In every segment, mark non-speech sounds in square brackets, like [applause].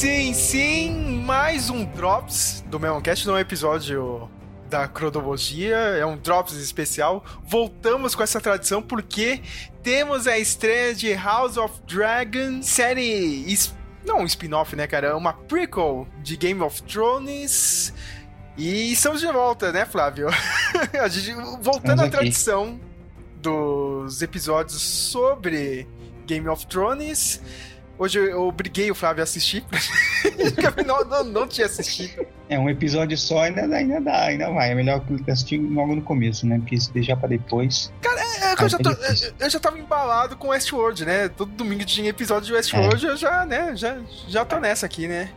Sim, sim, mais um Drops do Meloncast, não é um episódio da cronologia, é um Drops especial. Voltamos com essa tradição porque temos a estreia de House of Dragon, série. Não um spin-off, né, cara? Uma prequel de Game of Thrones. E estamos de volta, né, Flávio? [laughs] a gente, voltando à tradição dos episódios sobre Game of Thrones. Hoje eu obriguei o Flávio a assistir. [laughs] não, não, não tinha assistido. É, um episódio só ainda, ainda dá, ainda vai. É melhor assistir logo no começo, né? Porque se deixar pra depois. Cara, é, é eu, já tô, eu, já tava embalado com Westworld, né? Todo domingo tinha episódio de Westworld, é. eu já, né? Já, já tô nessa aqui, né?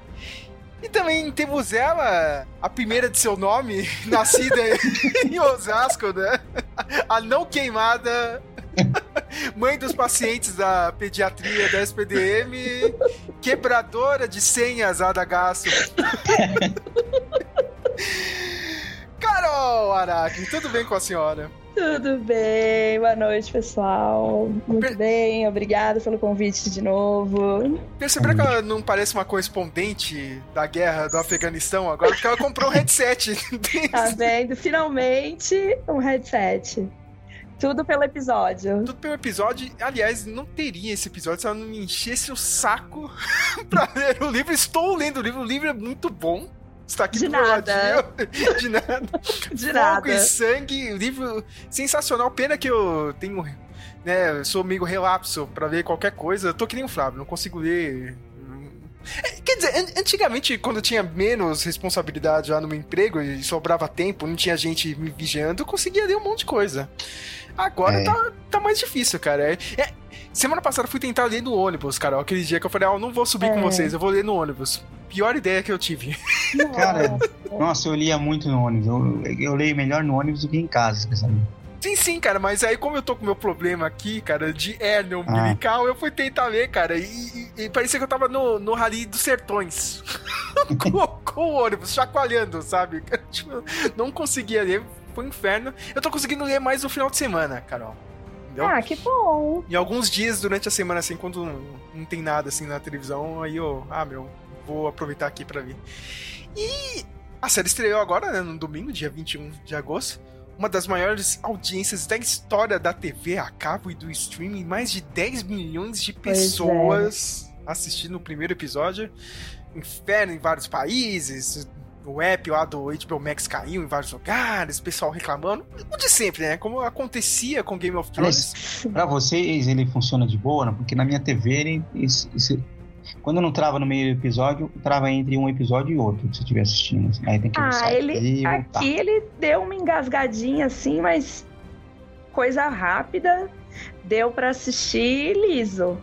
E também temos ela, a primeira de seu nome, [laughs] nascida em Osasco, né? A não queimada [laughs] Mãe dos pacientes da pediatria da SPDM, quebradora de senhas Adagaço. [laughs] Carol Araki, tudo bem com a senhora? Tudo bem, boa noite, pessoal. Muito per... bem, obrigada pelo convite de novo. Perceberam que ela não parece uma correspondente da guerra do Afeganistão agora? Porque ela comprou um headset. tá vendo? Finalmente um headset. Tudo pelo episódio. Tudo pelo episódio. Aliás, não teria esse episódio se ela não me enchesse o saco [laughs] pra ler o livro. Estou lendo o livro, o livro é muito bom. Está aqui de nada. [laughs] De nada. [laughs] De Fogo nada. e sangue, livro sensacional. Pena que eu tenho, né, sou meio relapso para ver qualquer coisa. Eu tô que nem o Flávio, não consigo ler Quer dizer, antigamente, quando eu tinha menos responsabilidade lá no meu emprego e sobrava tempo, não tinha gente me vigiando, eu conseguia ler um monte de coisa. Agora é. tá, tá mais difícil, cara. É, é, semana passada eu fui tentar ler no ônibus, cara. Aquele dia que eu falei, ah, eu não vou subir com é. vocês, eu vou ler no ônibus. Pior ideia que eu tive. Cara, nossa, eu lia muito no ônibus. Eu, eu leio melhor no ônibus do que em casa, sabe? Sim, sim, cara, mas aí como eu tô com meu problema aqui, cara, de hérnia umbilical, ah. eu fui tentar ler, cara, e, e, e, parecia que eu tava no, no Rally dos Sertões. [laughs] com, com, o ônibus, chacoalhando, sabe? [laughs] Tipo, não conseguia ler, foi um inferno. Eu tô conseguindo ler mais no final de semana, Carol. Entendeu? Ah, que bom. E alguns dias durante a semana, assim, quando não, não tem nada assim na televisão, aí eu, ah, meu, vou aproveitar aqui para ver. E a série estreou agora, né, no domingo, dia 21 de agosto. Uma das maiores audiências da história da TV a cabo e do streaming, mais de 10 milhões de pessoas é. assistindo o primeiro episódio. Inferno em vários países, o app lá do HBO Max caiu em vários lugares, o pessoal reclamando. O de sempre, né? Como acontecia com Game of Thrones. Pra vocês ele funciona de boa, né? Porque na minha TV ele, ele, quando não trava no meio do episódio, trava entre um episódio e outro, se estiver assistindo. Assim. Aí tem que ah, ele, aqui ele deu uma engasgadinha assim, mas coisa rápida, deu para assistir liso.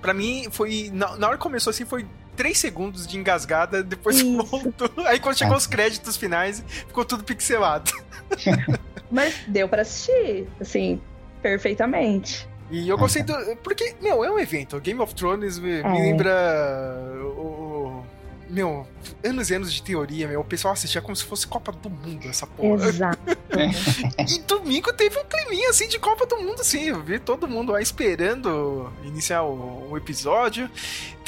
Para mim foi na, na hora que começou assim foi 3 segundos de engasgada, depois Isso. voltou. Aí quando chegou os créditos finais, ficou tudo pixelado. Mas deu para assistir, assim, perfeitamente. E eu gostei do. Porque, meu, é um evento. Game of Thrones me, é. me lembra o, meu, anos e anos de teoria, meu. O pessoal assistia como se fosse Copa do Mundo, essa porra. Exato. [laughs] e domingo teve um climinha, assim, de Copa do Mundo, assim. Eu vi todo mundo lá esperando iniciar o, o episódio.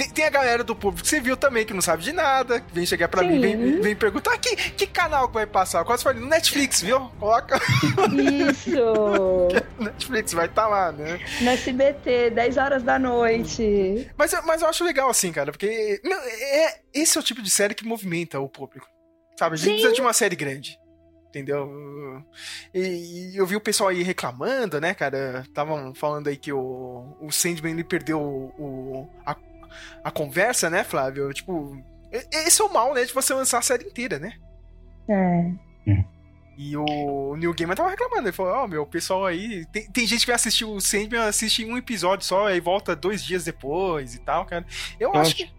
Tem, tem, a galera do público viu também, que não sabe de nada, vem chegar pra Sim. mim, vem, vem perguntar que, que canal que vai passar. Eu quase falei, no Netflix, viu? Coloca. Isso! [laughs] Netflix vai estar tá lá, né? No SBT, 10 horas da noite. Mas, mas eu acho legal, assim, cara, porque meu, é, esse é o tipo de série que movimenta o público. Sabe? A gente Sim. precisa de uma série grande. Entendeu? E, e, eu vi o pessoal aí reclamando, né, cara? Estavam falando aí que o, o Sandman ele perdeu o, o a, a conversa, né, Flávio? Tipo, esse é o mal, né, de você lançar a série inteira, né? É. E o Neil Gaiman tava reclamando. Ele falou: Ó, oh, meu, o pessoal aí. Tem, tem gente que vai assistir o Sandman, assiste um episódio só, e volta dois dias depois e tal, cara. Eu, eu acho que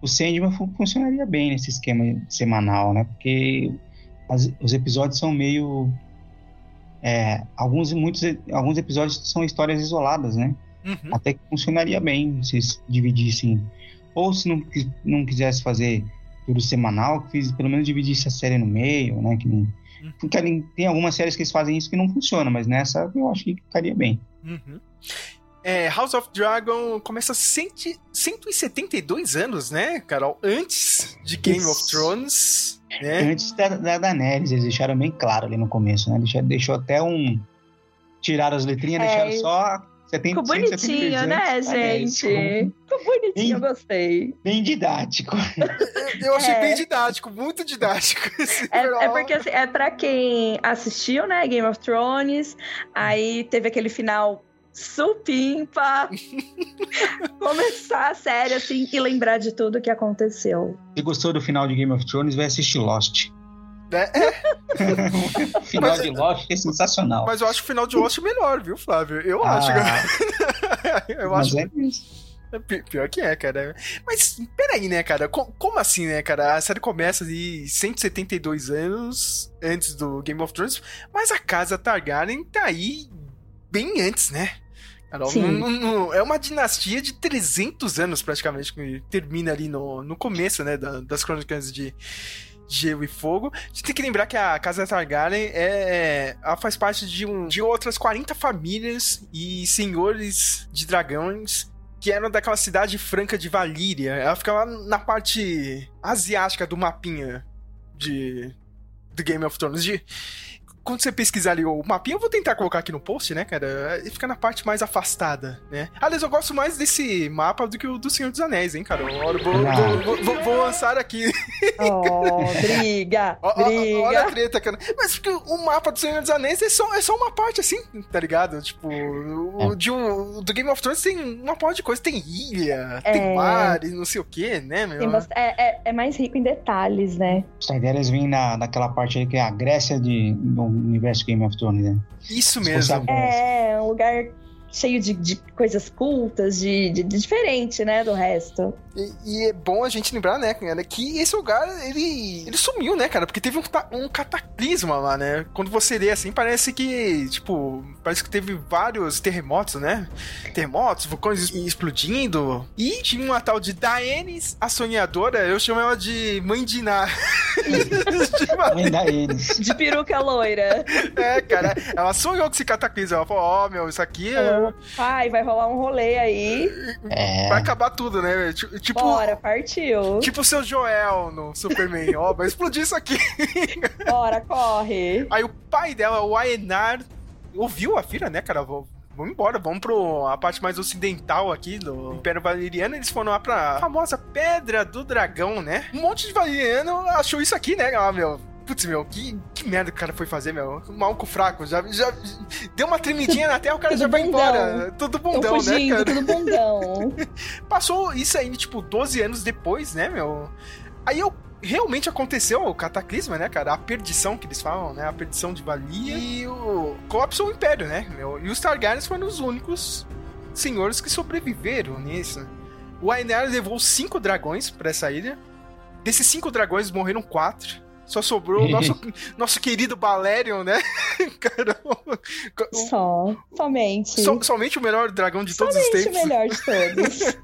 o Sandman funcionaria bem nesse esquema semanal, né? Porque as, os episódios são meio. É, alguns, muitos, alguns episódios são histórias isoladas, né? Uhum. Até que funcionaria bem se dividissem. Ou se não, não quisesse fazer tudo semanal, que fiz, pelo menos dividisse a série no meio, né? Que não, uhum. Porque tem algumas séries que eles fazem isso que não funciona, mas nessa eu acho que ficaria bem. Uhum. é, House of Dragon começa 100, 172 anos, né, Carol? Antes de Game Isso. of Thrones. Né? Antes da, da Daenerys, eles deixaram bem claro ali no começo, né? Deixou, deixou até um. Tiraram as letrinhas, é, deixaram só ficou bonitinho, né, gente? Ficou bonitinho, bem, eu gostei. Bem didático. [laughs] eu achei é. bem didático, muito didático. [laughs] É, é, porque assim, é pra quem assistiu, né, Game of Thrones, aí teve aquele final supimpa, [laughs] começar a série assim e lembrar de tudo que aconteceu. Se gostou do final de Game of Thrones, vai assistir Lost. Né? o [laughs] final mas, de Lost é sensacional. Mas eu acho o final de Lost melhor, viu, Flávio? Eu ah, acho. [laughs] eu mas acho. É é Pior que é, cara. Mas peraí, né, cara? Como assim, né, cara? A série começa de 172 anos antes do Game of Thrones, mas a casa Targaryen tá aí bem antes, né? Carol, é uma dinastia de 300 anos, praticamente, que termina ali no, no começo, né, das crônicas de, Gelo e Fogo. A gente tem que lembrar que a Casa Targaryen é, ela faz parte de, um, de outras 40 famílias e senhores de dragões que eram daquela cidade franca de Valíria. Ela fica lá na parte asiática do mapinha de do Game of Thrones. De, quando você pesquisar ali o mapinha, eu vou tentar colocar aqui no post, né, cara? Ele fica na parte mais afastada, né? Aliás, eu gosto mais desse mapa do que o do Senhor dos Anéis, hein, cara? Eu vou, vou, vou, vou, vou lançar aqui. Oh, briga! [laughs] briga! Olha a treta, cara. Mas porque o mapa do Senhor dos Anéis é só, é só uma parte assim, tá ligado? Tipo, o, é. de um, do Game of Thrones tem uma parte de coisa. Tem ilha, é... tem mar e não sei o que, né, meu? É, é, é, mais rico em detalhes, né? Os Targaryens vêm na, naquela parte aí que é a Grécia de, do universo Game of Thrones, né? Isso mesmo. É, um lugar cheio de, de coisas cultas, de, de, de, diferente, né, do resto. E, e, é bom a gente lembrar, né, cara, que esse lugar, ele, ele sumiu, né, cara, porque teve um, um cataclisma lá, né? Quando você lê assim, parece que, tipo, parece que teve vários terremotos, né? Terremotos, vulcões explodindo. E tinha uma tal de Daenis, a sonhadora, eu chamo ela de Mãe Diná. [laughs] Mãe Daenis. De peruca loira. É, cara, ela sonhou com esse cataclisma. Ela falou, ó, oh, meu, isso aqui é Pai, vai rolar um rolê aí. É. Vai acabar tudo, né? Tipo. Bora, partiu. Tipo o seu Joel no Superman. Ó, vai explodir isso aqui. [laughs] Bora, corre. Aí o pai dela, o Aenar, ouviu a filha, né, cara? Vamos embora, vamos pro a parte mais ocidental aqui do Império Valeriano. Eles foram lá pra famosa Pedra do Dragão, né? Um monte de valeriano achou isso aqui, né? Ah, meu, Putz, meu, que, que merda que o cara foi fazer, meu? Maluco fraco. Já, já deu uma tremidinha na terra, o cara já vai embora. Tudo bundão, né, fugindo, né, cara? Tudo bundão. [laughs] Passou isso aí, tipo, 12 anos depois, né, meu? Aí eu realmente aconteceu o cataclisma, né, cara? A perdição que eles falam, né? A perdição de Valia e o colapso do Império, né? Meu? E os Targaryens foram os únicos senhores que sobreviveram nisso. O Aener levou cinco dragões para essa ilha. Desses cinco dragões morreram quatro. Só sobrou o [laughs] nosso, nosso querido Balerion, né? [laughs] Caramba. Só. Somente. So, somente o melhor dragão de todos somente os tempos. o melhor de todos.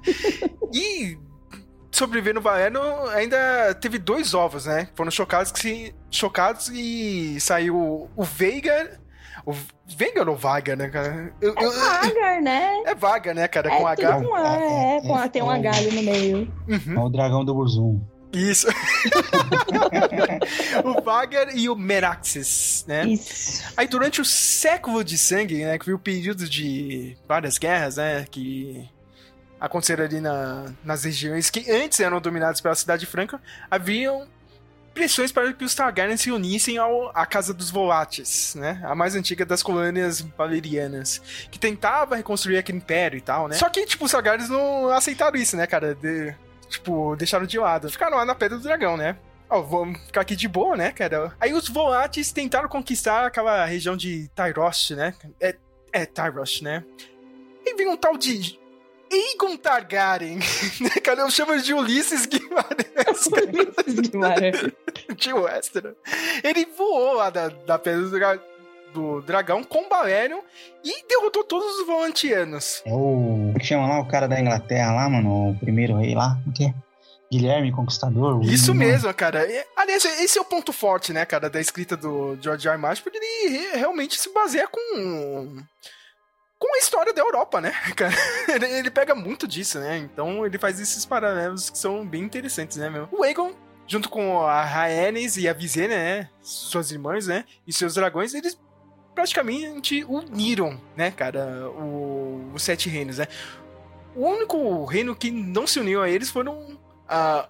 [laughs] e sobreviver no Valerion ainda teve dois ovos, né? Foram chocados, que se, chocados e saiu o Veigar. O Veigar ou Vaga, né, cara? Eu, é Vagar, né? É Vaga, né, cara? É com H. Com a, é, é, com a, tem um H ali no meio. Uhum. É o dragão do Burzum. Isso. [laughs] o Vagar e o Meraxes, né? Isso. Aí durante o século de sangue, né, que foi o período de várias guerras, né, que aconteceram ali na, nas regiões que antes eram dominadas pela Cidade Franca, haviam pressões para que os Targaryen se unissem ao, à Casa dos Volates, né? A mais antiga das colônias valerianas, que tentava reconstruir aquele império e tal, né? Só que, tipo, os Targaryens não aceitaram isso, né, cara? De, Tipo, deixaram de lado. Ficaram lá na Pedra do Dragão, né? Ó, oh, vamos ficar aqui de boa, né, cara? Aí os Volates tentaram conquistar aquela região de Tyrosh, né? É, é Tyrosh, né? E vem um tal de Aegon Targaryen, [laughs] né, cara? Eu chamo de Ulisses Guimarães. [laughs] Ulisses Guimarães. [laughs] de Westeros. Ele voou lá da, da Pedra do Dragão do dragão com Balerion e derrotou todos os volantianos. É o. Como que chama lá o cara da Inglaterra lá, mano? O primeiro rei lá? O quê? Guilherme Conquistador. Isso mesmo, cara. aliás, esse é o ponto forte, né, cara, da escrita do George R. R. Martin, porque ele realmente se baseia com com a história da Europa, né, [laughs] cara? Ele pega muito disso, né? Então ele faz esses paralelos que são bem interessantes, né, meu? O Aegon junto com a Rhaenys e a Visenya, né, suas irmãs, né, e seus dragões, eles praticamente uniram, né, cara, o, os Sete Reinos, né. O único reino que não se uniu a eles foram a,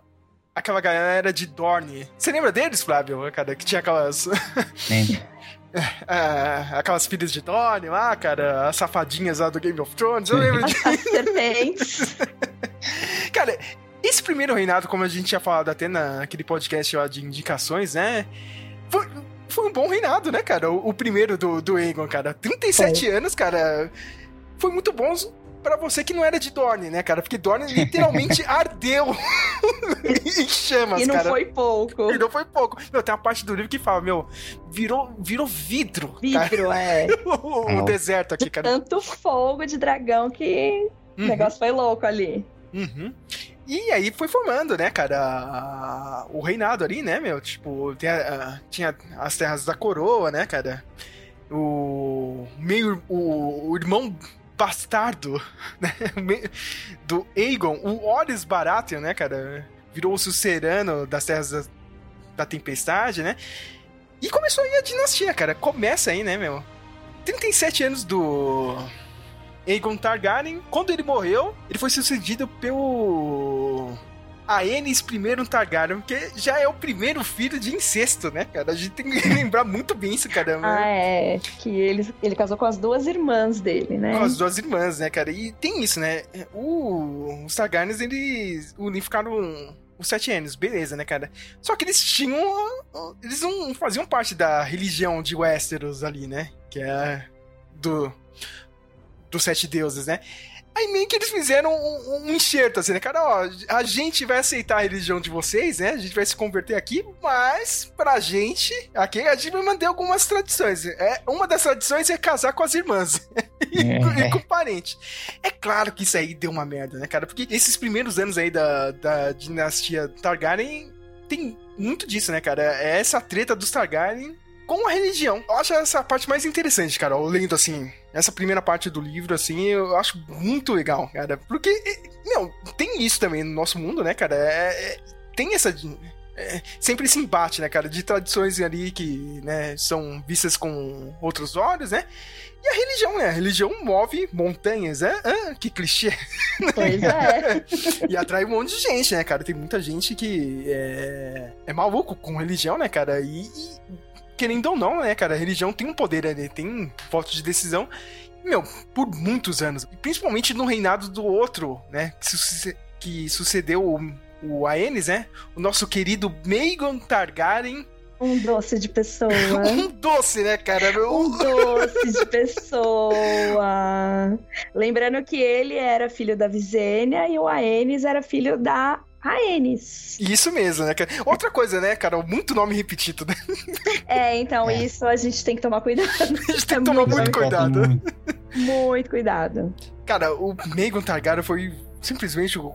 aquela galera de Dorne. Você lembra deles, Flávio? Cara, que tinha aquelas. [laughs] É, aquelas filhas de Dorne lá, cara, as safadinhas lá do Game of Thrones, eu lembro [laughs] disso. As serpentes. [laughs] cara, esse primeiro reinado, como a gente tinha falado até naquele podcast lá de indicações, né? Foi, foi um bom reinado, né, cara? O, o primeiro do, do Aegon, cara. 37 foi. anos, cara. Foi muito bom para você que não era de Dorne, né, cara? Porque Dorne literalmente [laughs] ardeu [laughs] em chamas, cara. E não cara. foi pouco. E não foi pouco. Meu, tem uma parte do livro que fala, meu, virou, virou vidro. Vidro, cara. é. [laughs] o, o deserto aqui, cara. Tanto fogo de dragão que uhum. o negócio foi louco ali. Uhum. E aí foi formando, né, cara, o reinado ali, né, meu? Tipo, tinha, tinha as terras da coroa, né, cara? O meio. O, o irmão bastardo [laughs] né, do Aegon, o Horus Baratheon, né, cara? Virou o sucerano das terras da, da tempestade, né? E começou aí a dinastia, cara. Começa aí, né, meu? 37 anos do Aegon Targaryen. Quando ele morreu, ele foi sucedido pelo Aenys I Targaryen, que já é o primeiro filho de incesto, né, cara? A gente tem que [laughs] lembrar muito bem isso, caramba. Ah, é. Que ele, ele casou com as duas irmãs dele, né? Com as duas irmãs, né, cara? E tem isso, né? O, os Targaryens, eles unificaram os sete anos, beleza, né, cara? Só que eles tinham. Eles não faziam parte da religião de Westeros ali, né? Que é do. Dos sete deuses, né? Aí meio que eles fizeram um, um, enxerto, assim, né? Cara, ó, a gente vai aceitar a religião de vocês, né? A gente vai se converter aqui, mas pra gente, aqui, a gente vai manter algumas tradições. É, uma das tradições é casar com as irmãs. [laughs] e, é. e, com o parente. É claro que isso aí deu uma merda, né, cara? Porque esses primeiros anos aí da, da dinastia Targaryen tem muito disso, né, cara? É essa treta dos Targaryen com a religião. Eu acho essa parte mais interessante, cara, lendo assim, essa primeira parte do livro, assim, eu acho muito legal, cara. Porque, não, tem isso também no nosso mundo, né, cara? É, é, tem essa. É, sempre esse embate, né, cara, de tradições ali que, né, são vistas com outros olhos, né? E a religião, né? A religião move montanhas, né? Ah, que clichê. Pois é. [laughs] e atrai um monte de gente, né, cara? Tem muita gente que é, é maluco com religião, né, cara? E, e querendo ou não, né, cara, a religião tem um poder ali, tem um voto de decisão. Meu, por muitos anos, e principalmente no reinado do outro, né, que, sucedeu o, o Aenis, né, o nosso querido Maegon Targaryen, um doce de pessoa. [laughs] um doce, né, cara? Um doce de pessoa. Lembrando que ele era filho da Visênia e o Aenis era filho da Rhaenys. Isso mesmo, né? Outra coisa, né, cara? Muito nome repetido, né? É, então é. isso a gente tem que tomar cuidado. A gente tem que tomar muito, muito cuidado. Muito cuidado. Cara, o Megan Targaryen foi simplesmente o,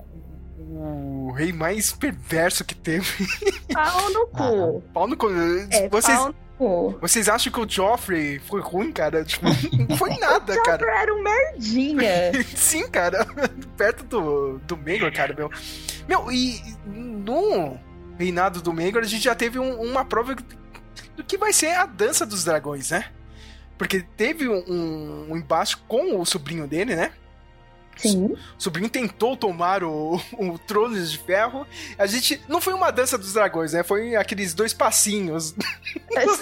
o rei mais perverso que teve. Pau no cu. Ah, pau no cu. É, Vocês... Pau vocês acham que o Joffrey foi ruim, cara? Tipo, não foi [laughs] nada, o cara. O Joffrey era um merdinha. [laughs] Sim, cara. [laughs] Perto do, do Megor, cara, meu. Meu, e no reinado do Megor, a gente já teve um, uma prova do que vai ser a dança dos dragões, né? Porque teve um, um embate com o sobrinho dele, né? Sim. O sobrinho tentou tomar o, o trono de ferro. A gente. Não foi uma dança dos dragões, né? Foi aqueles dois passinhos. [laughs]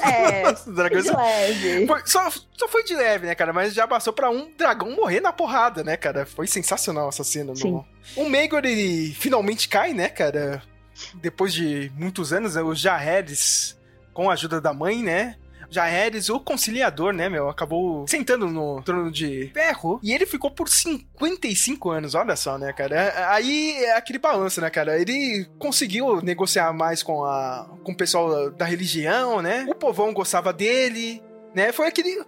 É. dos dragões. De leve. Foi, só, só foi de leve, né, cara? Mas já passou pra um dragão morrer na porrada, né, cara? Foi sensacional essa cena. Sim. No... O Megor, ele finalmente cai, né, cara? Depois de muitos anos, né, o Jaehaerys, com a ajuda da mãe, né? Jaehaerys, o conciliador, né, meu, acabou sentando no trono de ferro e ele ficou por 55 anos, olha só, né, cara. Aí é aquele balanço, né, cara. Ele conseguiu negociar mais com, a, com o pessoal da religião, né? O povão gostava dele, né? Foi aquele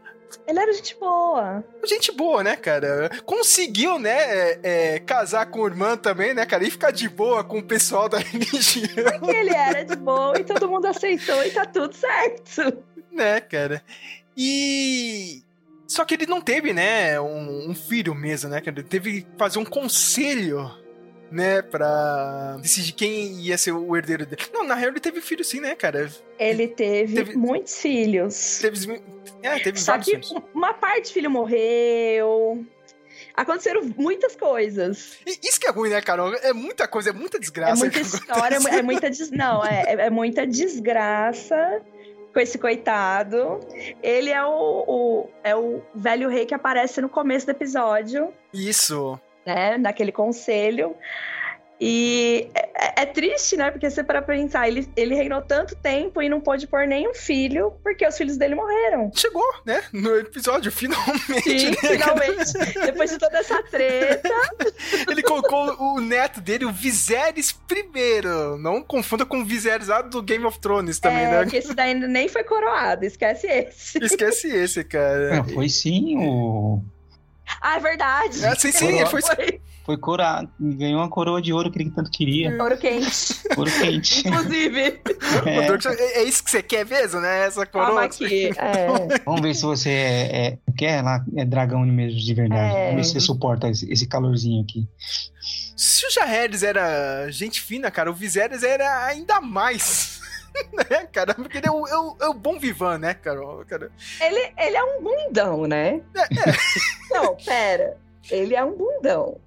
ele era gente boa. Gente boa, né, cara? Conseguiu, né, é, é, casar com a irmã também, né, cara? E ficar de boa com o pessoal da [laughs] religião. Porque ele era de boa e todo mundo aceitou e tá tudo certo né, cara? E Só que ele não teve, né, um, um filho mesmo, né? Ele teve que fazer um conselho né, pra decidir quem ia ser o herdeiro dele. Não, na real ele teve filho sim, né, cara? Ele teve, teve muitos filhos. Teve, é, teve Só que filhos. uma parte do filho morreu. Aconteceram muitas coisas. E isso que é ruim, né, Carol? É muita coisa, é muita desgraça. É muita história, é muita des... Não, é, é muita desgraça com esse coitado. Ele é o, o, é o velho rei que aparece no começo do episódio. Isso né, naquele conselho. E é, é, triste, né? Porque você para pensar, ele, ele reinou tanto tempo e não pôde pôr nenhum filho, porque os filhos dele morreram. Chegou, né? No episódio, [laughs] finalmente. Sim, né? finalmente. [laughs] Depois de toda essa treta. ele colocou o neto dele, o Viserys primeiro. Não confunda com o Viserys lá do Game of Thrones também, é, né? que esse daí nem foi coroado, esquece esse. Esquece esse, cara. Não, foi sim o ah, é verdade. É, sim, sim, foi... foi. Foi coroado, ganhou uma coroa de ouro que ele tanto queria. Ouro quente. Ouro quente. Inclusive. É. é. isso que você quer mesmo, né? Essa coroa. aqui. [laughs] É. Vamos ver se você é, é, quer lá, é dragão mesmo de verdade. É. Vamos ver se você suporta esse, esse calorzinho aqui. Se o Jaehaerys era gente fina, cara, o Viserys era ainda mais. [laughs] né, cara? Porque ele é o, é o, é o bom vivan, né, Carol? Cara? Ele, ele é um bundão, né? É, é. [laughs] Não, pera. Ele é um bundão.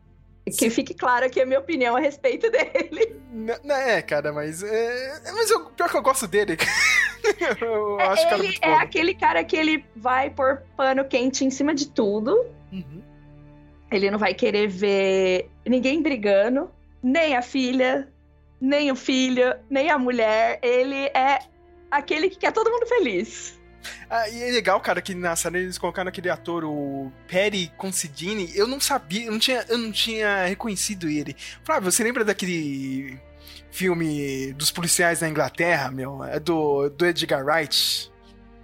Que fique claro aqui a minha opinião a respeito dele. Não, não é, cara, mas. É, mas eu, pior que eu gosto dele. [laughs] eu é, acho ele é aquele cara que ele vai pôr pano quente em cima de tudo. Uhum. Ele não vai querer ver ninguém brigando, nem a filha, nem o filho, nem a mulher. Ele é aquele que quer todo mundo feliz. Ah, e é legal, cara, que na série eles colocaram aquele ator, o Perry Considine. Eu não sabia, eu não tinha, eu não tinha reconhecido ele. Flávio, você lembra daquele filme dos policiais na Inglaterra, meu? É do, do Edgar Wright.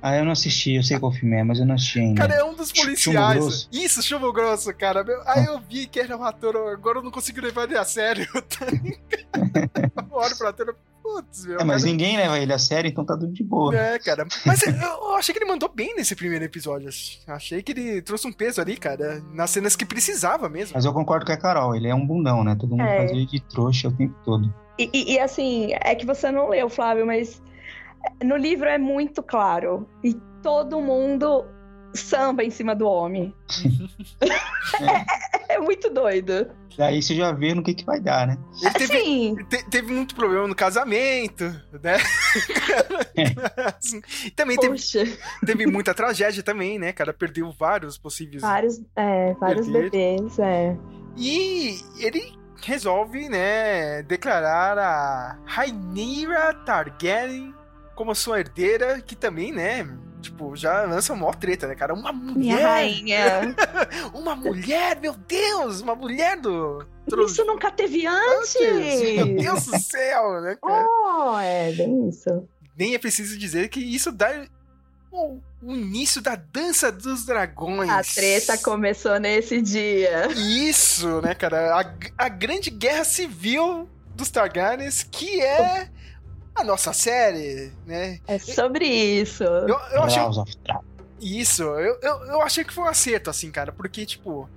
Ah, eu não assisti, eu sei qual filme é, mas eu não assisti ainda. Cara, é um dos policiais. Chumbo Isso, Chumbo Grosso, cara. Aí eu vi que era um ator, agora eu não consigo levar ele a sério. [laughs] eu olho pro ator, putz, meu. É, mas cara... ninguém leva ele a sério, então tá tudo de boa. É, cara. Mas eu achei que ele mandou bem nesse primeiro episódio. Achei que ele trouxe um peso ali, cara, nas cenas que precisava mesmo. Mas eu concordo com a Carol, ele é um bundão, né? Todo mundo é. faz ele de trouxa o tempo todo. E, e, e assim, é que você não leu, Flávio, mas no livro é muito claro. E todo mundo samba em cima do homem. [laughs] é, é, muito doido. Daí você já vê no que, que vai dar, né? Ele teve, Sim. Te, teve muito problema no casamento, né? [laughs] assim, também teve, teve, muita tragédia também, né, cara? Perdeu vários possíveis. Vários, é, vários bebês, é. E ele resolve, né, declarar a Rhaenyra Targaryen como sua herdeira, que também, né, tipo, já lança uma maior treta, né, cara? Uma mulher! Minha rainha! [laughs] uma mulher, meu Deus! Uma mulher do... Isso nunca teve antes! Meu Deus do céu, né, [laughs] cara? Oh, é, bem isso. Nem é preciso dizer que isso dá o, o, início da dança dos dragões. A treta começou nesse dia. Isso, né, cara? A, a grande guerra civil dos Targaryens, que é a nossa série, né? É sobre isso. Eu, eu achei... Isso, eu, eu, eu achei que foi um acerto, assim, cara, porque, tipo,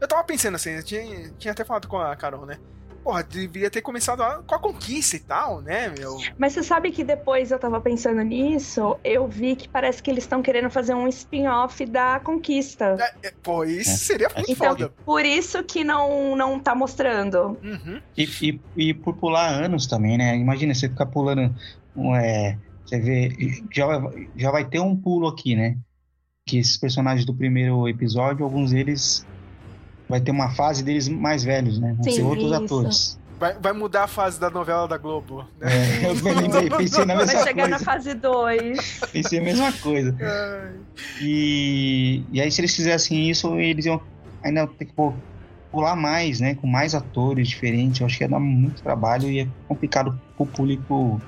eu tava pensando assim, eu tinha, tinha até falado com a Carol, né? Porra, deveria ter começado com a conquista e tal, né, meu? Mas você sabe que depois eu tava pensando nisso, eu vi que parece que eles estão querendo fazer um spin-off da conquista. É, é, pô, isso é. seria muito então, foda. Por isso que não, não tá mostrando. Uhum. E, e, e, por pular anos também, né? Imagina você ficar pulando. É, você vê. Já, já vai ter um pulo aqui, né? Que esses personagens do primeiro episódio, alguns deles vai ter uma fase deles mais velhos, né? Vão Sim, ser outros isso. atores. Vai, vai mudar a fase da novela da Globo. Né? É, eu lembrei, pensei na mesma coisa. Vai chegar coisa. na fase 2. Pensei a mesma coisa. E, e aí, se eles fizessem isso, eles iam ainda ter que pular mais, né? Com mais atores diferentes. Eu acho que ia dar muito trabalho e é complicado pro público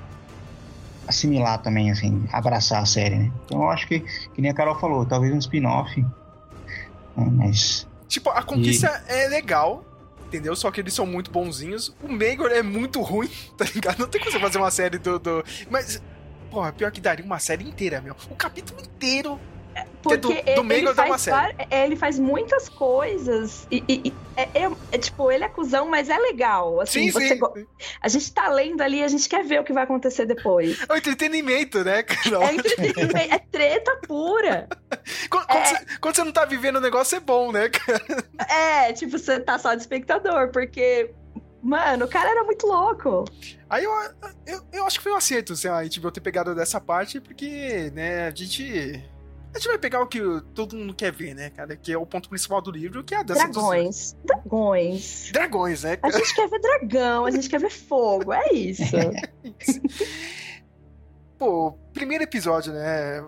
assimilar também, assim, abraçar a série, né? Então eu acho que, que nem a Carol falou, talvez um spin-off. Né? Mas Tipo, a conquista e... é legal, entendeu? Só que eles são muito bonzinhos. O Megor é muito ruim, [laughs] tá ligado? Não tem como você fazer uma série do. do... Mas, porra, pior que daria uma série inteira, meu. O capítulo inteiro porque do, ele, faz ele faz muitas coisas e, e, é, é, é, tipo, ele é cuzão, mas é legal. Assim, sim, sim. Go... A gente tá lendo ali, a gente quer ver o que vai acontecer depois. É o entretenimento, né? É entretenimento, é treta pura. [laughs] quando, é... Você, quando, você, não tá vivendo o negócio, é bom, né, cara? É, tipo, você tá só de espectador, porque Mano, o cara era muito louco. Aí eu, eu, eu acho que foi um acerto assim, a HBO ter pegado dessa parte, porque, né, a gente. A gente vai pegar o que todo mundo quer ver, né, cara? Que é o ponto principal do livro, que é a dança Dragões. Dos... Dragões. Dragões, né? A gente quer ver dragão, a gente quer ver fogo, é isso. [laughs] é isso. Pô, primeiro episódio, né?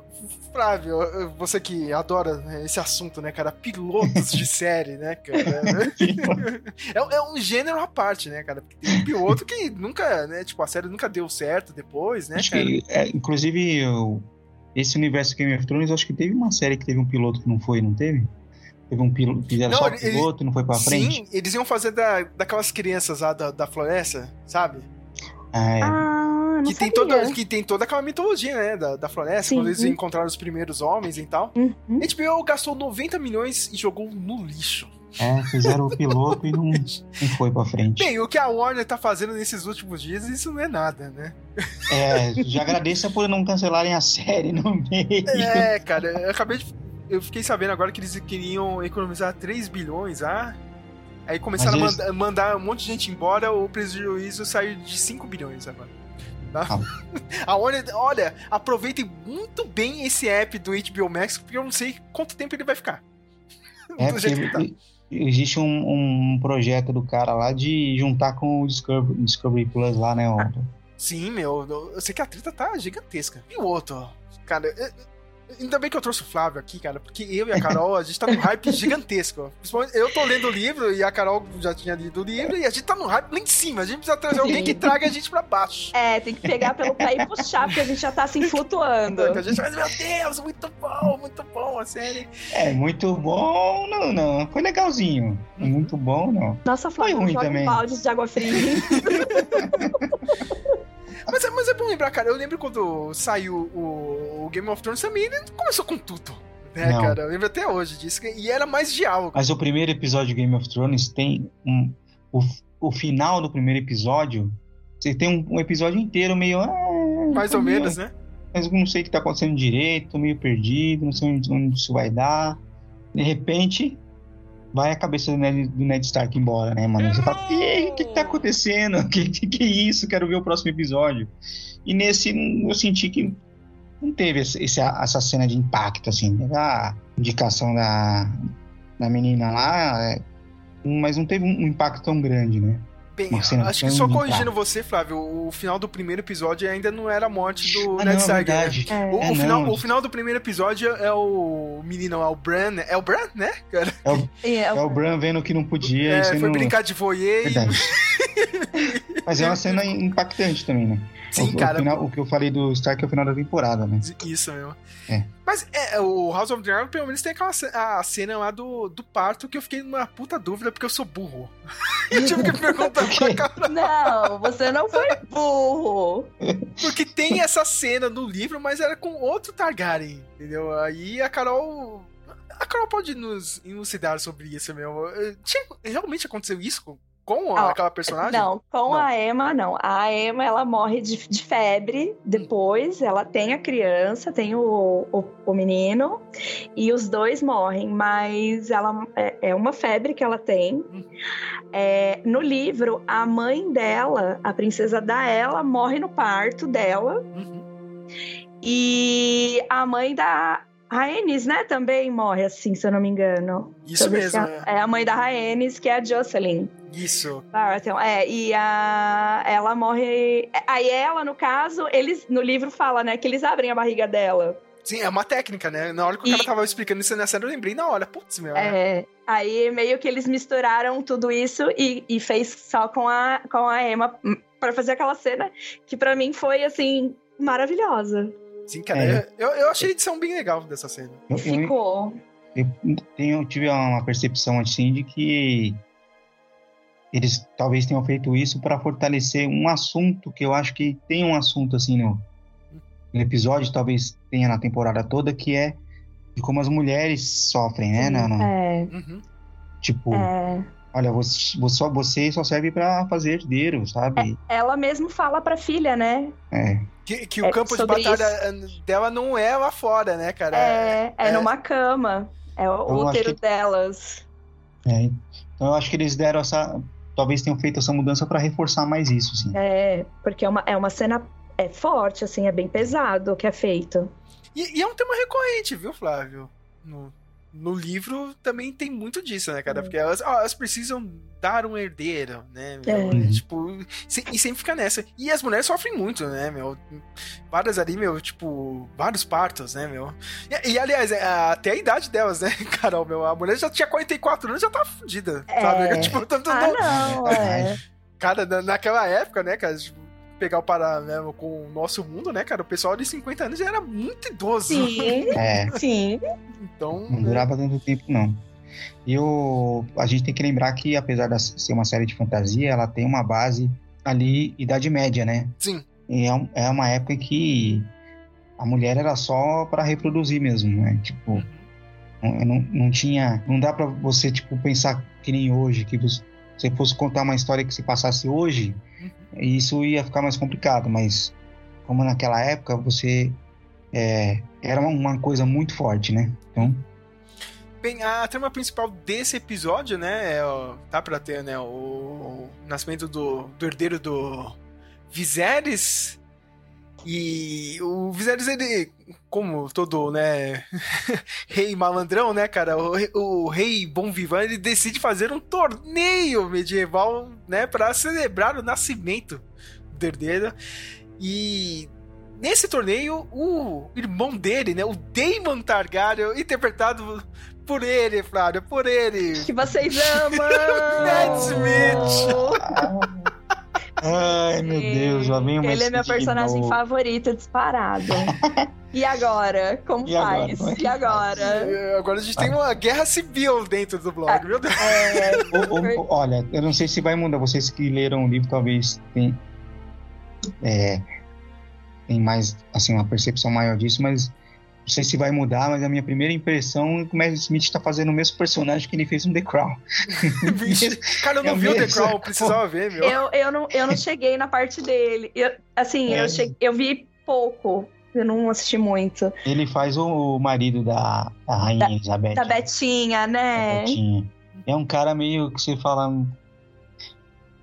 Flávio, você que adora né, esse assunto, né, cara? Pilotos de [laughs] série, né, cara? é, é, um gênero à parte, né, cara? Porque tem um piloto que nunca, né? Tipo, a série nunca deu certo depois, né, acho cara? Que, é, inclusive, eu, esse universo Game of Thrones, acho que teve uma série que teve um piloto que não foi, não teve? Teve um piloto, fizeram não, só o piloto e não foi pra frente? Sim, eles iam fazer da, daquelas crianças lá da, da floresta, sabe? Ah, é. Ah que tem toda que tem toda aquela mitologia, né, da, da floresta, Sim. quando eles encontraram os primeiros homens e tal. Uhum. A HBO gastou 90 milhões e jogou no lixo. É, fizeram o piloto e não, não foi pra frente. Bem, o que a Warner tá fazendo nesses últimos dias, isso não é nada, né? É, já agradeço por não cancelarem a série no meio. É, cara, eu acabei de. Eu fiquei sabendo agora que eles queriam economizar 3 bilhões, ah. Aí começaram eles... a mandar um monte de gente embora, o prejuízo saiu de 5 bilhões agora. Tá? [laughs] A Warner, olha, aproveitem muito bem esse app do HBO Max, porque eu não sei quanto tempo ele vai ficar. [laughs] É, do jeito que tá. Existe um, um, projeto do cara lá de juntar com o Discovery, Discovery Plus lá, né? Ah, sim, meu. Eu sei que a treta tá gigantesca. E o outro? Cara, Ainda bem que eu trouxe o Flávio aqui, cara, porque eu e a Carol, a gente tá num hype [laughs] gigantesco. Eu tô lendo o livro e a Carol já tinha lido o livro e a gente tá num hype lá em cima. A gente precisa trazer Sim. alguém que traga a gente pra baixo. É, tem que pegar pelo pé e puxar, porque a gente já tá assim flutuando. [laughs] a gente vai, meu Deus, muito bom, muito bom a série. É, muito bom, não, não. Foi legalzinho. Muito bom, não. Nossa, Flávio, foi ruim também. Um balde de água fria. [laughs] Mas, é, mas é bom lembrar, cara. Eu lembro quando saiu o, o Game of Thrones também, ele começou com tudo. Né, Não. cara? Eu lembro até hoje disso. E era mais diálogo. Mas o primeiro episódio de Game of Thrones tem um. O, o final do primeiro episódio. Você tem um, um episódio inteiro meio. Ah, mais ou meio, menos, né? Mas não sei o que tá acontecendo direito, tô meio perdido, não sei onde, onde isso vai dar. De repente, vai a cabeça do Ned, do Ned Stark embora, né, mano? Você fala, o que, tá acontecendo? O [laughs] que, que, que é isso? Quero ver o próximo episódio. E nesse, eu senti que não teve esse, essa cena de impacto, assim. A indicação da, da menina lá, é, mas não teve um impacto tão grande, né? Bem, acho que só corrigindo você, Flávio, o final do primeiro episódio ainda não era a morte do ah, Ned Stark. Né? É. O, é, o, final, o final do primeiro episódio é o menino, é o Bran, é o Bran, né, cara? É o, [laughs] é, é o Bran vendo que não podia. É, foi brincar de voyeur. Verdade. [laughs] Mas é uma cena impactante também, né? Sim, o, cara. O, final, o, que eu falei do Stark é o final da temporada, né? Isso mesmo. É. Mas é, o House of Dragon, pelo menos, tem aquela a cena lá do, do parto que eu fiquei numa puta dúvida porque eu sou burro. [laughs] eu tive que perguntar pra [laughs] Carol. Não, você não foi burro. Porque tem essa cena no livro, mas era com outro Targaryen, entendeu? Aí a Carol. A Carol pode nos elucidar sobre isso, meu. Tinha, realmente aconteceu isso com, com ah, aquela personagem? Não, com não. a Emma, não. A Emma, ela morre de, de febre depois, hum. ela tem a criança, tem o, o, o, menino, e os dois morrem, mas ela é, é uma febre que ela tem. Hum. É, no livro, a mãe dela, a princesa da ela, morre no parto dela. Uhum. E a mãe da Rhaenys, né, também morre assim, se eu não me engano. Isso mesmo. É. é a mãe da Rhaenys, que é a Jocelyn. Isso. Baratheon, é, e a, ela morre. Aí ela, no caso, eles no livro fala, né, que eles abrem a barriga dela. Sim, é uma técnica, né? Na hora que o e... cara tava explicando isso na cena, eu lembrei na hora. Putz, meu. É. Aí meio que eles misturaram tudo isso e, e fez só com a, com a Emma para fazer aquela cena que para mim foi, assim, maravilhosa. Sim, cara. É. Eu, eu achei a edição bem legal dessa cena. Ficou. Eu, eu, eu tive uma percepção, assim, de que eles talvez tenham feito isso para fortalecer um assunto que eu acho que tem um assunto assim no, no, episódio, talvez tenha na temporada toda, que é de como as mulheres sofrem, né, Nana? É, Uhum. Tipo, é. Olha, você, só- você só serve pra fazer herdeiro, sabe? Ela mesmo fala pra filha, né? É. Que, que o É, campo de batalha eh, dela não é lá fora, né, cara? É, é, é. numa cama. É o útero que- delas. é. Então eu acho que eles deram essa. Talvez tenham feito essa mudança pra reforçar mais isso, assim. É, porque é uma, é uma cena é forte, assim, é bem pesado o que é feito. E, e é um tema recorrente, viu, Flávio? No, no livro também tem muito disso, né, cara? É. Porque elas, ó, elas precisam dar um herdeiro, né? É. Tipo, se- e sempre fica nessa. E as mulheres sofrem muito, né, meu? Várias ali, meu, tipo, vários partos, né, meu? E, e, aliás, é, até a idade delas, né, [laughs] Carol, meu? A mulher já tinha 44 anos, já tá fudida, sabe? É. [laughs] Tipo, tanto Ah, não- [laughs] não, é. Cara, na- naquela época, né, cara, tipo, pegar o paralelo com o nosso mundo, né, cara, o pessoal de 50 anos já era muito idoso. Sim, [laughs] É, sim. Então, não né, durava tanto tempo, não. E o, a gente tem que lembrar que, apesar de ser uma série de fantasia, ela tem uma base ali, Idade Média, né? sim. E é, é uma época em que a mulher era só pra reproduzir mesmo, né? Tipo, não, não, não tinha. Não dá pra você, tipo, pensar que nem hoje, que você você fosse contar uma história que se passasse hoje, isso ia ficar mais complicado, mas como naquela época você. é, era uma, coisa muito forte, né? Então, Bem, a trama principal desse episódio, né, é, ó, tá pra ter, né, o, o nascimento do, do herdeiro do Viserys. E o Viserys, ele, como todo, né, [laughs] rei malandrão, né, cara, o, re- o rei Bom Vivan, ele decide fazer um torneio medieval, né, pra celebrar o nascimento do herdeiro. E nesse torneio, o irmão dele, né, o Daemon Targaryen, interpretado por ele, Flávio, por ele. Que vocês amam! [laughs] Matt Smith. Ai meu Deus, lá vem uma Ele é meu personagem favorito, disparado. E agora? Como E agora? faz? Como é E agora? É, Agora a gente tem uma guerra civil dentro do blog, meu Deus. É, Ô, ô, olha, eu não sei se vai mudar. Vocês que leram o livro talvez tem, é, tem mais assim uma percepção maior disso, mas não sei se vai mudar. Mas a minha primeira impressão é que o Matt Smith está fazendo o mesmo personagem que ele fez no The Crown. [laughs] [laughs] Cara, eu não É vi o The? Crown, precisava ver, meu. eu, eu, não, eu não cheguei na parte dele. Eu, assim, É. eu, cheguei, eu vi pouco. Eu não assisti muito. Ele faz o, o marido da, da rainha Elizabeth. Da Betinha, da né? Betinha. É um cara meio que você fala.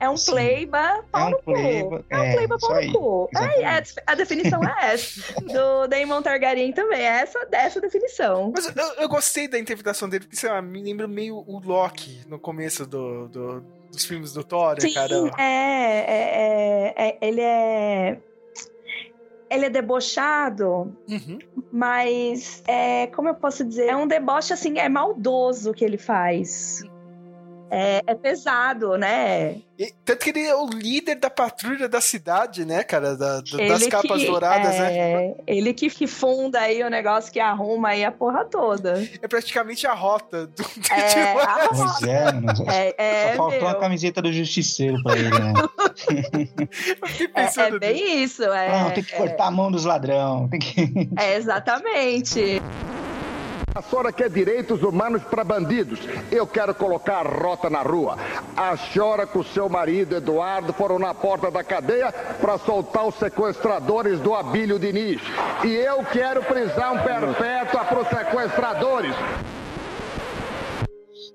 É um Sim. pleiba pau É um no cu. É um é, pleiba pau no cu. É, é, a definição é essa. [laughs] Do Daemon Targaryen também. É essa dessa definição. Mas eu, eu gostei da interpretação dele, porque, sei lá, me lembra meio o Loki no começo do, do- dos filmes do Thor, Sim, cara. é, é, é, é- Ele é. Ele é debochado, Uhum. mas é, como eu posso dizer, é um deboche assim, é maldoso que ele faz. É, é pesado, né? E- tanto que ele é o líder da patrulha da cidade, né, cara? da- da- das capas que- douradas, né? é, Ele que, que funda aí o negócio que arruma aí a porra toda. É praticamente a rota do. É, a Pois é, É, é, só faltou a meu, camiseta do justiceiro pra ele, né? [laughs] É, é bem isso. É, Não, tem que cortar a mão dos ladrão. Tem que... é, exatamente. A senhora quer direitos humanos para bandidos. Eu quero colocar a rota na rua. A senhora com seu marido Eduardo foram na porta da cadeia para soltar os sequestradores do Abílio Diniz. E eu quero prisão perpétua para os sequestradores.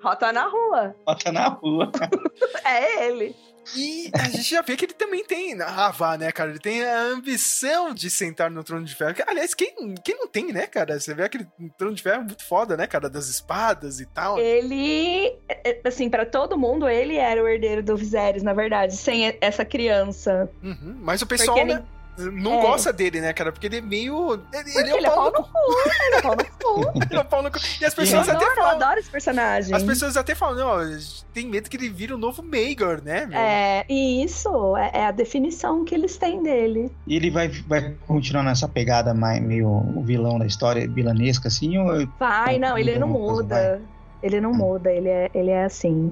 Rota na rua. Bota na rua. [laughs] É ele. E a gente já vê que ele também tem. Ah, vá, né, cara? Ele tem a ambição de sentar no trono de ferro. Aliás, quem, quem não tem, né, cara? Você vê aquele trono de ferro muito foda, né, cara? Das espadas e tal. Ele, é, assim, pra todo mundo, ele era o herdeiro do Viserys, na verdade, sem essa criança. Uhum. Mas o pessoal, Porque né? Não é. gosta dele, né, cara? Porque ele é meio. Ele, ele é um ele é pau pau no no cu. cu, ele é pau no cu. [laughs] Ele é um pau no cu. E as Eu pessoas até adoro, eu falam. adoro esse personagem. As pessoas até falam, não, tem medo que ele vire o novo Maegor, né, meu? É, e isso é, é a definição que eles têm dele. E ele vai, vai continuar nessa pegada mais, meio vilão da história, vilanesca, assim? Ou... Vai, não, ele não coisa muda. Ele não Hum. muda, ele é, ele é assim.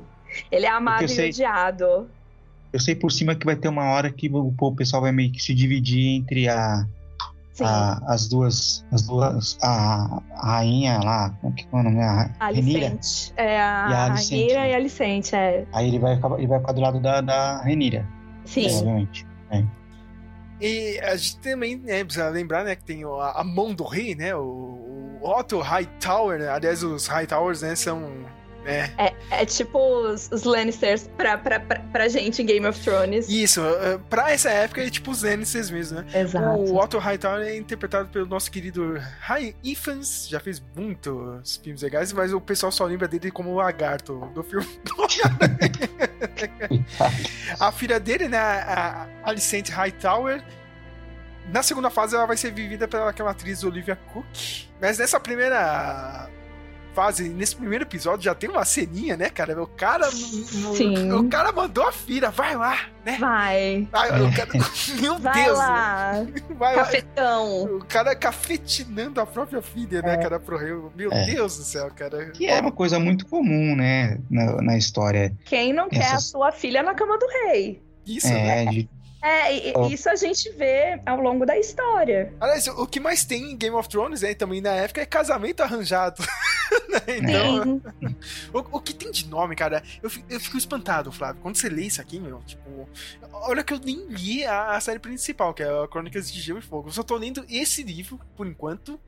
Ele é amado eu e sei- odiado. Eu sei por cima que vai ter uma hora que o, o pessoal vai meio que se dividir entre a, a, as duas, as duas, a, a rainha lá, como que é o nome? A, A Renira. Alicente. É a, E a Alicente, né? e a Alicente, é. Aí ele vai, ficar- ele vai ficar do lado da, da Renira, Sim. provavelmente. E a gente também né, precisa lembrar né, que tem a, a mão do rei, né? O, o Otto Hightower, né? Aliás, os Hightowers, né, são. Né, É tipo os, os Lannisters pra, pra, pra, pra gente em Game of Thrones. Isso, eh, pra essa época é tipo os Lannisters mesmo, né? Exato. O Otto Hightower é interpretado pelo nosso querido Ryan Ifans, já fez muitos filmes legais, mas o pessoal só lembra dele como o lagarto do filme. [laughs] a filha dele, né, a a Alicent Hightower, na segunda fase ela vai ser vivida pelaquela atriz Olivia Cook, mas nessa primeira fase, nesse primeiro episódio já tem uma ceninha, né, cara? O cara, Sim. o, o cara mandou a filha, vai lá, né? Vai. Ai, cara- [laughs] meu Vai Deus, lá. vai lá. Cafetão. O cara cafetinando a própria filha, né, É. cara, pro rei. Meu É. Deus do céu, cara. Que é uma coisa muito comum, né, na, na história. Quem não quer a Essas- sua filha na cama do rei? Isso, né? É, de, É, e- Oh. isso a gente vê ao longo da história. Aliás, o que mais tem em Game of Thrones, né, também na época, é casamento arranjado. [laughs] Né, então, Sim. o, o que tem de nome, cara, eu fico, eu fico espantado, Flávio. Quando você lê isso aqui, meu, tipo. Olha que eu nem li a, a série principal, que é a Crônicas de Gelo e Fogo. Eu só tô lendo esse livro, por enquanto.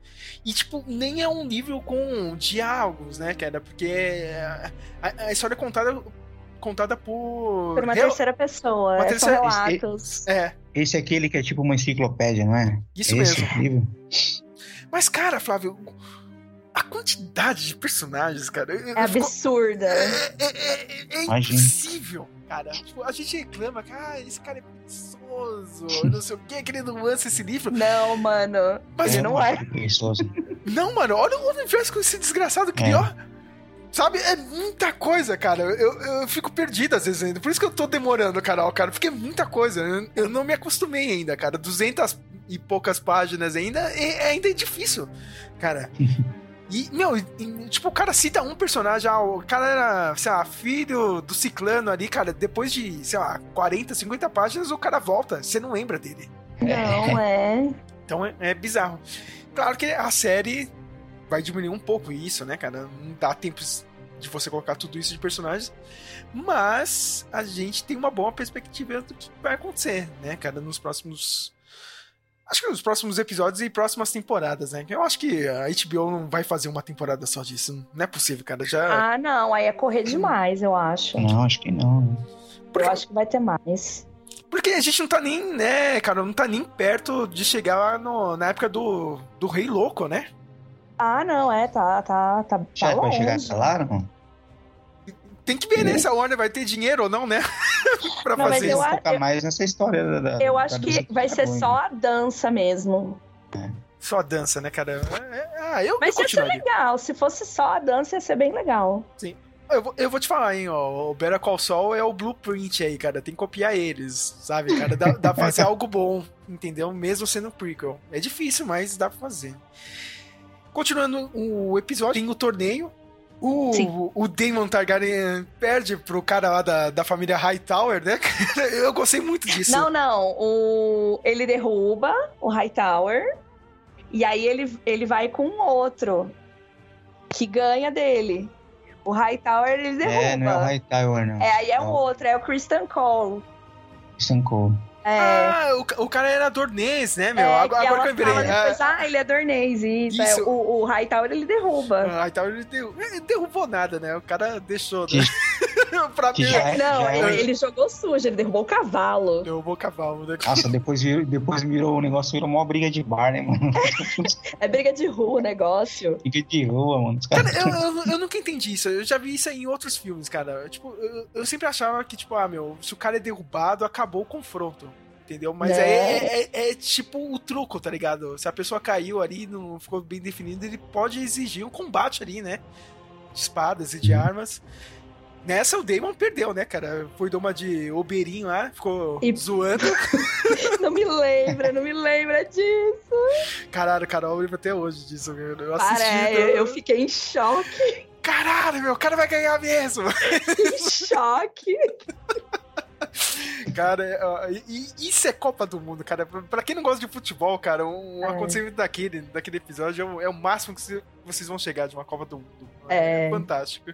E, tipo, nem é um livro com diálogos, né, cara? Porque a, a história é contada, contada por. Por uma real- terceira pessoa. Uma é, terceira- São relatos. É, esse é aquele que é tipo uma enciclopédia, não é? Isso esse mesmo. livro? Mas, cara, Flávio, a quantidade de personagens, cara. eu- eu É fico- absurda. É, é, é, é impossível, cara. Tipo, a gente reclama que ah, esse cara é preguiçoso, eu não sei o que, que ele não lança esse livro. Não, mano. Mas Ele não é. preguiçoso. não, mano, olha o universo que esse desgraçado criou. Sabe, é muita coisa, cara. Eu, eu fico perdido às vezes ainda. Por isso que eu tô demorando, Carol, cara. Porque é muita coisa. Eu, eu não me acostumei ainda, cara. 200 e poucas páginas ainda é, ainda é difícil, cara. [laughs] E, meu, e, tipo, o cara cita um personagem, ah, o cara era, sei lá, filho do ciclano ali, cara. Depois de, sei lá, 40, 50 páginas, o cara volta. Você não lembra dele. Não [laughs] é. Então é, é bizarro. Claro que a série vai diminuir um pouco isso, né, cara? Não dá tempo de você colocar tudo isso de personagens. Mas a gente tem uma boa perspectiva do que vai acontecer, né, cara, nos próximos. Acho que nos próximos episódios e próximas temporadas, né? Eu acho que a HBO não vai fazer uma temporada só disso. Não é possível, cara. Já. Ah, não. Aí é correr demais, eu acho. Não, acho que não. né? Eu acho que vai ter mais. Porque a gente não tá nem, né, cara, não tá nem perto de chegar lá no, na época do, do Rei Louco, né? Ah, não, é, tá, tá, tá, tá Já vai chegar não? Tem que ver, né, se a Warner vai ter dinheiro ou não, né? [laughs] pra Não, mas fazer isso. a- focar mais nessa história da. da- Eu da acho que dança vai ser dragões, só a dança mesmo. Só dança, né, cara? É, é, ah, eu, Mas ia ser legal. Se fosse só a dança, ia ser bem legal. Eu, vou- eu vou te falar, hein, ó. O Better Call Saul é o blueprint aí, cara. Tem que copiar eles, sabe, cara? Dá, dá pra fazer [laughs] algo bom, entendeu? Mesmo sendo prequel. É difícil, mas dá pra fazer. Continuando o episódio, tem o torneio. O, Sim. o Damon Targaryen perde pro cara lá da, da família Hightower, né? [laughs] Eu gostei muito disso. Não, não. O... Ele derruba o Hightower. E aí ele, ele vai com um outro. Que ganha dele. O Hightower ele derruba. É, não é o Hightower, não. É, aí é o o- outro, é o Christian Cole. Christian Cole. É. Ah, o, o cara era dornês, né, meu? é, agora que agora que eu lembrei. depois, Ah, ele é dornês, isso. Isso. É, o, o Hightower ele derruba. Ah, Hightower ele derru- ele derrubou nada, né? O cara deixou, né? [laughs] Pra que mim, já é- Não, já é- ele, ele jogou sujo, ele derrubou o cavalo. derrubou o cavalo, né? Nossa, depois virou, depois virou o negócio, virou uma briga de bar, né, mano? [laughs] É briga de rua o negócio. Briga de rua, mano. Cara, eu, eu, eu nunca entendi isso. Eu já vi isso aí em outros filmes, cara. Tipo, eu, eu sempre achava que, tipo, ah, meu, se o cara é derrubado, acabou o confronto. Entendeu? Mas Né? é, é, é tipo o truco, tá ligado? Se a pessoa caiu ali, não ficou bem definido, ele pode exigir um combate ali, né? De espadas e de armas. Nessa o Damon perdeu, né, cara? Foi de uma de Obeirinho lá, ficou E- zoando. [laughs] Não me lembra, não me lembra disso. Caralho, cara, eu lembro até hoje disso, meu. Eu assisti. Cara, eu- eu, eu fiquei em choque, Caralho, meu, o cara vai ganhar mesmo. em choque. Cara, é, isso é Copa do Mundo, cara. Pra quem não gosta de futebol, cara, um é. acontecimento daquele, daquele episódio é o máximo que vocês vão chegar de uma Copa do Mundo. É, é fantástico.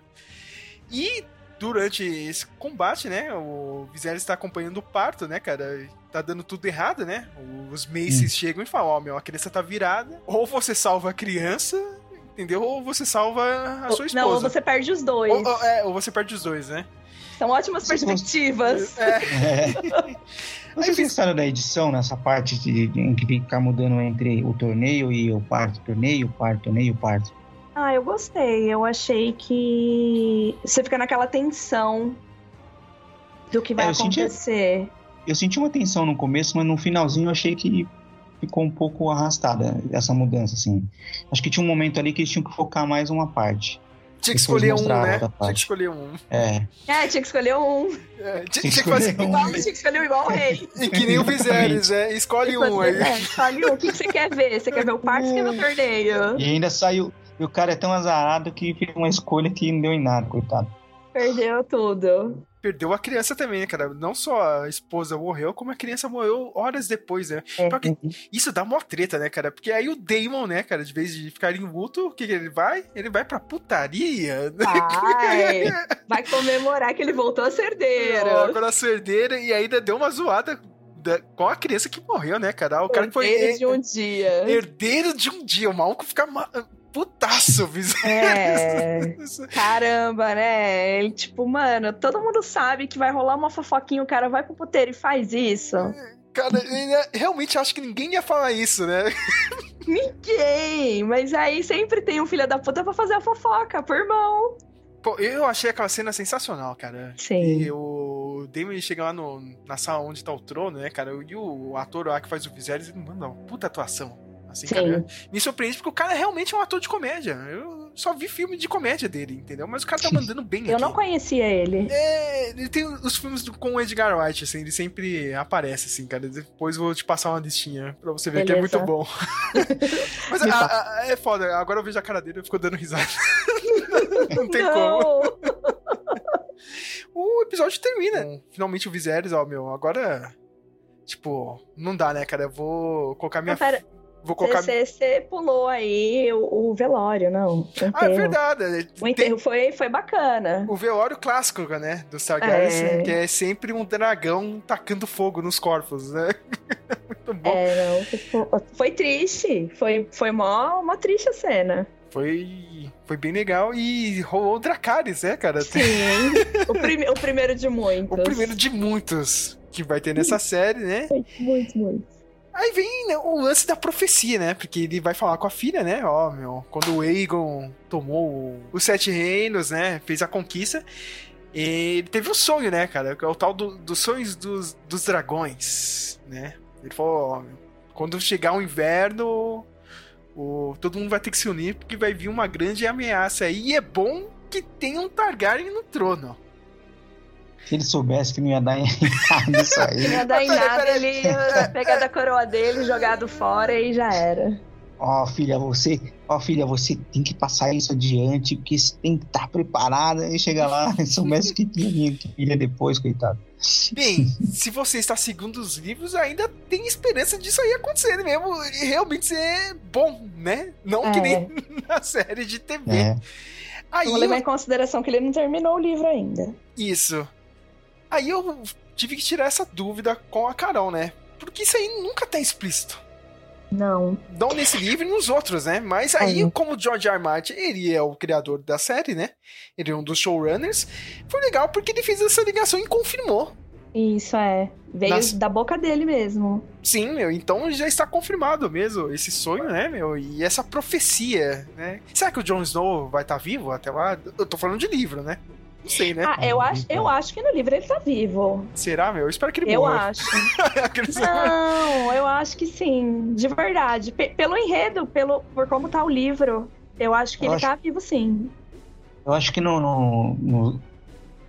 E durante esse combate, né, o Viserys está acompanhando o parto, né, cara? Tá dando tudo errado, né? Os Maces hum. chegam e falam, ó, oh, meu, a criança tá virada. Ou você salva a criança, entendeu? Ou você salva a sua esposa. Não, ou você perde os dois. Ou, ou, é, ou você perde os dois, né? São ótimas perspectivas. É. [laughs] é. Vocês gostaram da edição nessa parte de, de, em que fica mudando entre o torneio e o parto, torneio, parto, torneio, parto? Ah, eu gostei. Eu achei que você fica naquela tensão do que vai é, eu acontecer. Senti, eu senti uma tensão no começo, mas no finalzinho eu achei que ficou um pouco arrastada essa mudança, assim. Acho que tinha um momento ali que eles tinham que focar mais uma parte. Tinha que escolher um, né? Tinha que escolher um. É. É, tinha que escolher um. É, tinha, tinha, que fazer um. Igual, tinha que escolher igual o rei. [laughs] E que nem o Viserys, é. Escolhe um aí. É, escolhe um. O que, que você quer ver? Você quer ver o parque ou quer ver o torneio? E ainda saiu. E o cara é tão azarado que fez uma escolha que não deu em nada, coitado. Perdeu tudo. Perdeu a criança também, né, cara? Não só a esposa morreu, como a criança morreu horas depois, né? É. Isso dá uma treta, né, cara? Porque aí o Damon, né, cara, de vez de ficar em luto, o que, que ele vai? Ele vai pra putaria. Vai, [laughs] vai comemorar que ele voltou a ser herdeiro. Agora a ser herdeiro e ainda deu uma zoada com a criança que morreu, né, cara? O cara que foi. Herdeiro de um dia. Herdeiro de um dia. O maluco fica putaço, [laughs] É. [laughs] Caramba, né? Ele, tipo, mano, todo mundo sabe que vai rolar uma fofoquinha, o cara vai pro puteiro e faz isso. Cara, ele realmente acha que ninguém ia falar isso, né? [laughs] Ninguém! Mas aí sempre tem um filho da puta pra fazer a fofoca, por irmão. Pô, eu achei aquela cena sensacional, cara. Sim. E o Damon chega lá no, na sala onde tá o trono, né, cara? E o ator lá que faz o Viserys, uma puta atuação. Assim, cara, me surpreende porque o cara realmente é um ator de comédia. Eu só vi filme de comédia dele, entendeu? Mas o cara tá [laughs] mandando bem Eu aqui. não conhecia ele. É, ele tem os filmes com o Edgar Wright, assim, ele sempre aparece, assim, cara. Depois vou te passar uma listinha pra você ver Beleza. que é muito bom. [laughs] Mas a, a, é foda, agora eu vejo a cara dele e fico dando risada. [laughs] não tem não. como. o episódio termina. Finalmente o Viserys, ó, meu, agora. Tipo, não dá, né, cara? Eu vou colocar minha. Não, pera, Vou colocar... Você pulou aí o, o velório, não? Ah, é verdade. O enterro Tem... foi, foi bacana. O velório clássico, né? Do Targaryen, é... que é sempre um dragão tacando fogo nos corpos, né? [laughs] Muito bom. É, não, foi triste. Foi, foi mó, mó triste a cena. Foi, foi bem legal e rolou o Dracarys, né, cara? Sim, o, prime, o primeiro de [laughs] muitos. O primeiro de muitos que vai ter nessa série, né? Muitos, muitos. Aí vem né, o lance da profecia, né? Porque ele vai falar com a filha, né? Ó, meu, quando o Aegon tomou os Sete Reinos, né? Fez a conquista. Ele teve um sonho, né, cara? É o tal do, dos sonhos dos, dos dragões, né? Ele falou, ó, quando chegar o inverno, o, todo mundo vai ter que se unir porque vai vir uma grande ameaça. E é bom que tenha um Targaryen no trono. Se ele soubesse que não ia dar em [laughs] nada isso aí. Não ia dar em nada, ele ia pegar da coroa dele, jogado fora e já era. Ó, oh, filha, você, ó, oh, filha, você tem que passar isso adiante, porque você tem que estar preparada e chegar lá [laughs] e soubesse que tinha minha filha depois, coitado. Bem, se você está seguindo os livros, ainda tem esperança disso aí acontecer mesmo e realmente ser bom, né? Não é. que nem [laughs] na série de TV. É. Aí Vou levar em consideração que ele não terminou o livro ainda. Isso. Aí eu tive que tirar essa dúvida com a Carol, né? Porque isso aí nunca tá explícito. Não. Não nesse livro e nos outros, né? Mas aí, como George R. Martin, ele é o criador da série, né? Ele é um dos showrunners. Foi legal porque ele fez essa ligação e confirmou. Isso é. Veio Nas... da boca dele mesmo. Sim, meu. Então já está confirmado mesmo esse sonho, né, meu? E essa profecia, né? Será que o Jon Snow vai estar tá vivo até lá? Eu tô falando de livro, né? Não sei, né? Ah, eu acho, eu acho que no livro ele tá vivo. Será, meu? Eu espero que ele eu morra. Eu acho. [laughs] Não, eu acho que sim. De verdade. P pelo enredo, pelo, por como tá o livro, eu acho que eu ele acho... tá vivo sim. Eu acho que no, no, no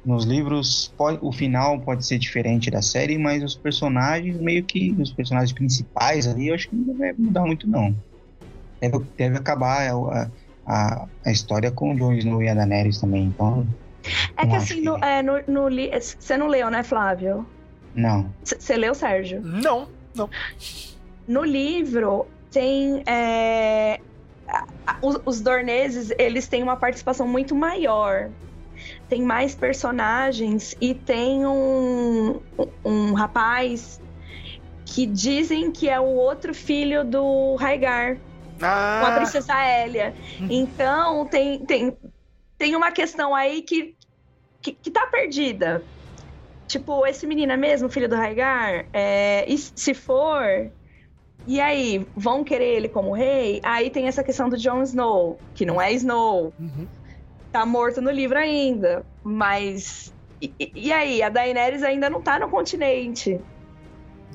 nos livros pode, o final pode ser diferente da série, mas os personagens, meio que os personagens principais ali, eu acho que não vai mudar muito não. Deve, deve acabar a, a, a história com o Jon Snow e a Daenerys também, então é que assim, no, é, no, no, você não leu, né, Flávio? Não. Você leu, Sérgio? Não, não. No livro tem. É, os, os Dorneses, eles têm uma participação muito maior. Tem mais personagens e tem um, um rapaz que dizem que é o outro filho do Raigar, ah. com a princesa Elia. Uhum. Então, tem, tem, tem uma questão aí que, que, que tá perdida. Tipo, esse menino é mesmo filho do Raigar? É, e se for, e aí, vão querer ele como rei? Aí tem essa questão do Jon Snow, que não é Snow. Uhum. Tá morto no livro ainda. Mas. E, e, aí, a Daenerys ainda não tá no continente.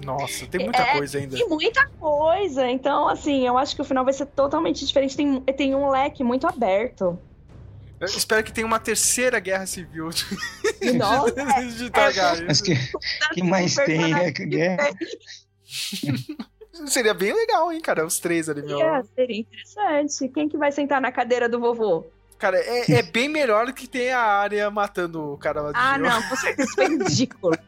Nossa, tem muita é, coisa ainda. Tem muita coisa. Então, assim, eu acho que o final vai ser totalmente diferente. Tem, tem um leque muito aberto. Eu espero que tenha uma terceira guerra civil [laughs] de, Nossa, de é, Targaryen. Mas que, que mais tem é guerra. Seria bem legal, hein, cara? Os três ali, meu. É, seria interessante. Quem que vai sentar na cadeira do vovô? Cara, é, é bem melhor do que ter a área matando o cara lá de Ah, não, com certeza foi ridículo.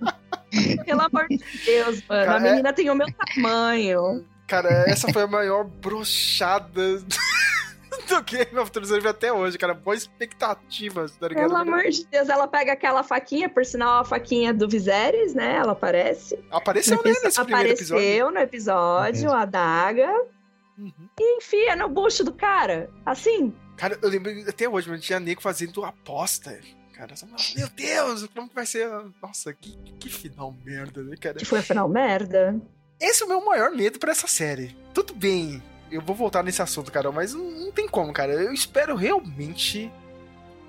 [laughs] Pelo amor de Deus, mano. Cara, a menina é... tem o meu tamanho. Cara, essa foi a maior brochada [laughs] do Game of Thrones até hoje, cara. Boa expectativa, tá ligado? Pelo amor de Deus, ela pega aquela faquinha, por sinal, a faquinha do Viserys, né? Ela aparece. Apareceu, né, nesse primeiro episódio. Apareceu no episódio, a daga. Uhum. E enfia no bucho do cara. Assim. Cara, eu lembro até hoje, mas tinha nego fazendo aposta. Cara, meu Deus, como que vai ser? Nossa, que, que final merda, né, cara? Que foi final merda. Esse é o meu maior medo para essa série. Tudo bem, eu vou voltar nesse assunto, cara, mas não, não tem como, cara. Eu espero realmente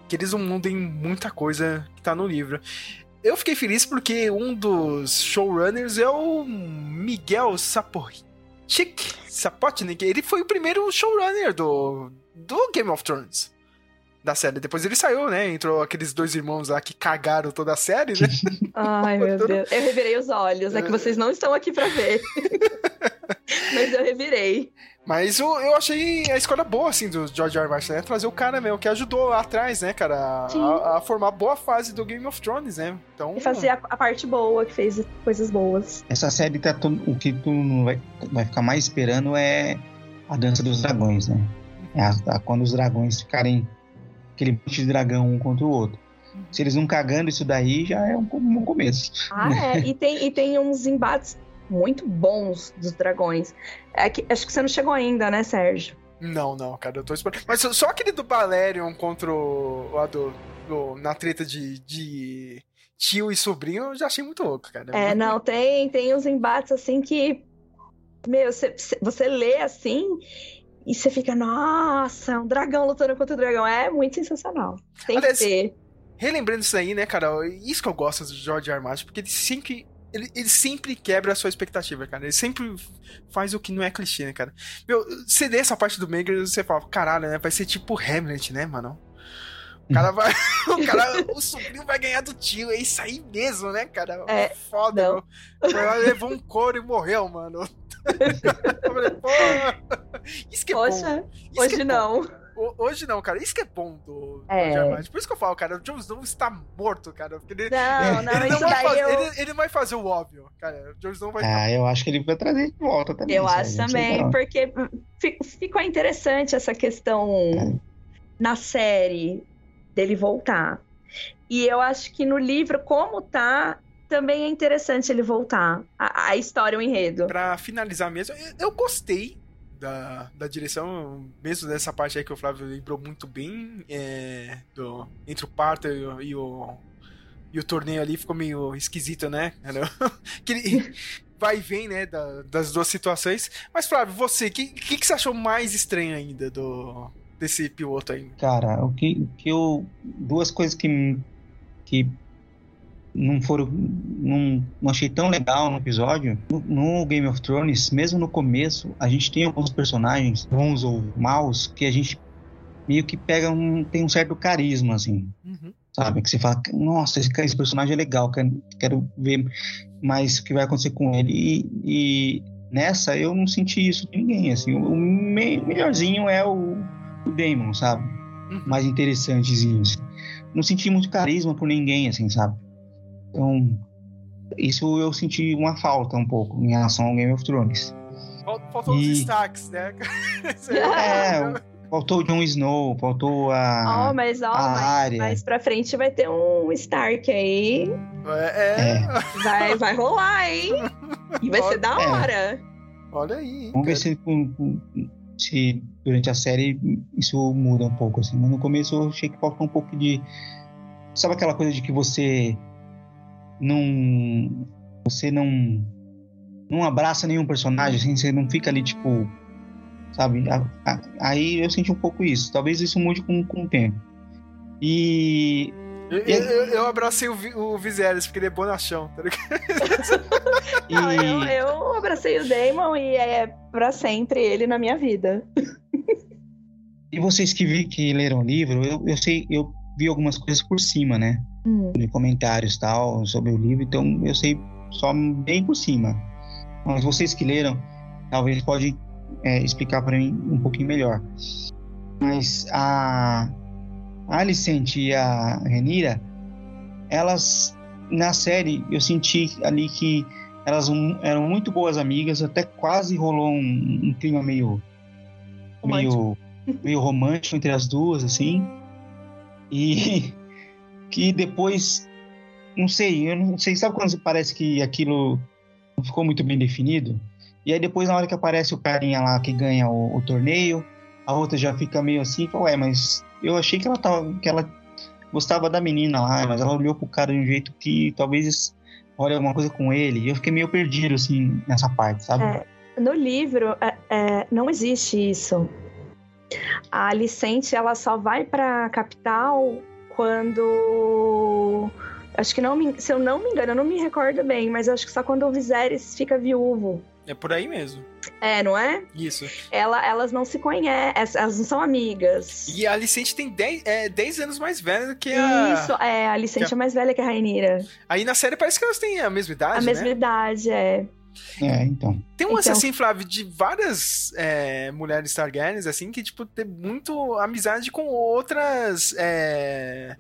que eles não mudem muita coisa que tá no livro. Eu fiquei feliz porque um dos showrunners é o Miguel Sapochnik. Sapotnik. Ele foi o primeiro showrunner do, do Game of Thrones. Da série. Depois ele saiu, né? Entrou aqueles dois irmãos lá que cagaram toda a série, né? [laughs] Ai, meu Deus. Eu revirei os olhos. É que vocês não estão aqui para ver. [laughs] [laughs] Mas eu revirei. Mas eu, eu achei a escolha boa, assim, do George R. R. Martin, né? Trazer o cara mesmo, que ajudou lá atrás, né, cara, a, a, formar boa fase do Game of Thrones, né? Então, e fazer a, a parte boa, que fez coisas boas. Essa série, tá o que tu não vai, vai ficar mais esperando é a dança dos dragões, né? É a, a, quando os dragões ficarem aquele monte de dragão um contra o outro. Se eles não cagando isso daí, já é um, um começo. Ah, é. e, tem, e tem uns embates muito bons dos dragões. É que, acho que você não chegou ainda, né, Sérgio? Não, não, cara, eu tô esperando. Mas só aquele do Balerion contra o. Lá do, do, na treta de, de tio e sobrinho, eu já achei muito louco, cara. É, não, tem, tem uns embates assim que. Meu, você, você lê assim e você fica, nossa, um dragão lutando contra o dragão. É muito sensacional. Tem Aliás, que ter. Relembrando isso aí, né, cara? Isso que eu gosto do George R. Martin, porque ele sempre ele, ele, sempre quebra a sua expectativa, cara. Ele sempre faz o que não é clichê, né, cara? Meu, você lê essa parte do e você fala, caralho, né? Vai ser tipo Hamlet, né, mano? O cara vai. [laughs] o cara. O sobrinho vai ganhar do tio. É isso aí mesmo, né, cara? É. Foda, não. Ela levou um couro e morreu, mano. [laughs] Eu falei, pô. Isso que é Poxa, bom. Isso hoje é não. Bom. Hoje não, cara. Isso que é bom do, é. Por isso que eu falo, cara, o Jon Snow está morto, cara. Porque ele, não, não, ele, não vai fazer, eu... ele, ele, vai fazer o óbvio, cara. O Jon Snow vai. Ah, eu acho que ele vai trazer de volta também. Eu acho também, porque ficou interessante essa questão é. na série dele voltar. E eu acho que no livro, como tá, também é interessante ele voltar. A, a história, o enredo. Pra finalizar mesmo, eu, eu gostei da, da direção, mesmo dessa parte aí que o Flávio lembrou muito bem, é, do, entre o parto e o, e o, e o torneio ali ficou meio esquisito, né? [laughs] que ele vai e vem, né, da, das duas situações. Mas, Flávio, você, o que, que, que, você achou mais estranho ainda do, desse piloto aí? Cara, o que, que eu. Duas coisas que, que não foram. Não, não achei tão legal no episódio. No, no, Game of Thrones, mesmo no começo, a gente tem alguns personagens, bons ou maus, que a gente meio que pega um. tem um certo carisma, assim. Uhum. Sabe? Que você fala, nossa, esse, esse personagem é legal, quero, quero ver mais o que vai acontecer com ele. E, e nessa eu não senti isso de ninguém. Assim, o, me, melhorzinho é o, o Damon, sabe? Uhum. Mais interessantezinho. Assim. Não senti muito carisma por ninguém, assim, sabe? Então, isso eu senti uma falta um pouco em relação ao Game of Thrones. Faltou e... os destaques, né? [laughs] [laughs] é, faltou o Jon Snow, faltou a. Oh, mas ó, a mais, área. mais pra frente vai ter um Stark aí. É. É. Vai, vai rolar, hein? E vai ser da É. hora. Olha aí. Vamos ver cara. se, com- com- se durante a série isso muda um pouco, assim. Mas no começo eu achei que faltou um pouco de. Sabe aquela coisa de que você não. Você não. Não abraça nenhum personagem, assim, você não fica ali, tipo. Sabe? A- a- Aí eu senti um pouco isso. Talvez isso mude com, com o tempo. E. Eu, eu, eu abracei o, o Viserys, porque ele é bonachão, tá ligado? [laughs] e Não, eu, eu abracei o Damon e é pra sempre ele na minha vida. E vocês que vi que leram o livro, eu, eu sei, eu vi algumas coisas por cima, né? Hum. De comentários tal sobre o livro, então eu sei só bem por cima. Mas vocês que leram, talvez podem é, explicar para mim um pouquinho melhor. Mas a, Alicent e a Renira, elas na série eu senti ali que elas um- eram muito boas amigas, até quase rolou um, um clima meio meio meio romântico entre as duas, assim. E que depois, não sei, eu não sei, sabe quando parece que aquilo não ficou muito bem definido? E aí depois, na hora que aparece o carinha lá que ganha o, o torneio, a outra já fica meio assim, ué, mas eu achei que ela tava, que ela gostava da menina lá, mas ela olhou pro cara de um jeito que talvez olhe alguma coisa com ele. E eu fiquei meio perdido, assim, nessa parte, sabe? É. No livro, é, é, não existe isso. A Alicente, ela só vai pra capital quando... Acho que não me, se eu não me engano, eu não me recordo bem, mas acho que só quando o Viserys fica viúvo. É por aí mesmo. É, não é? Isso. Ela, elas não se conhecem, elas não são amigas. E a Alicente tem 10, é, 10 anos mais velha do que a. Isso, é, a Alicente que é mais velha que a Rainira. Aí na série parece que elas têm a mesma idade. A mesma né? idade, é. É, então. Tem um lance Então- assim, Flávio, de várias é, mulheres Targaryens, assim, que, tipo, tem muito amizade com outras. é,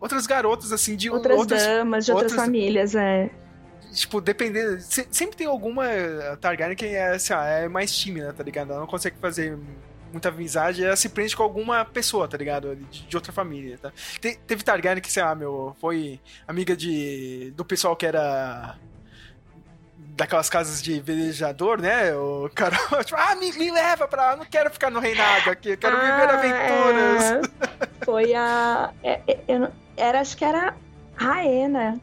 outras garotas, assim, de Outras, outras. damas de outras, outras- famílias, é. Tipo, dependendo. se- sempre tem alguma Targaryen que é, assim, ah, é mais tímida, tá ligado? Ela não consegue fazer muita amizade, ela se prende com alguma pessoa, tá ligado? De, de outra família, tá? Te- teve Targaryen que, sei lá, meu, foi amiga de do pessoal que era daquelas casas de velejador, né? O cara, [laughs] tipo, ah, me, me leva pra eu não quero ficar no reinado aqui, eu quero viver Ah, aventuras. é. [laughs] Foi a. é, é, eu era, acho que era Raena.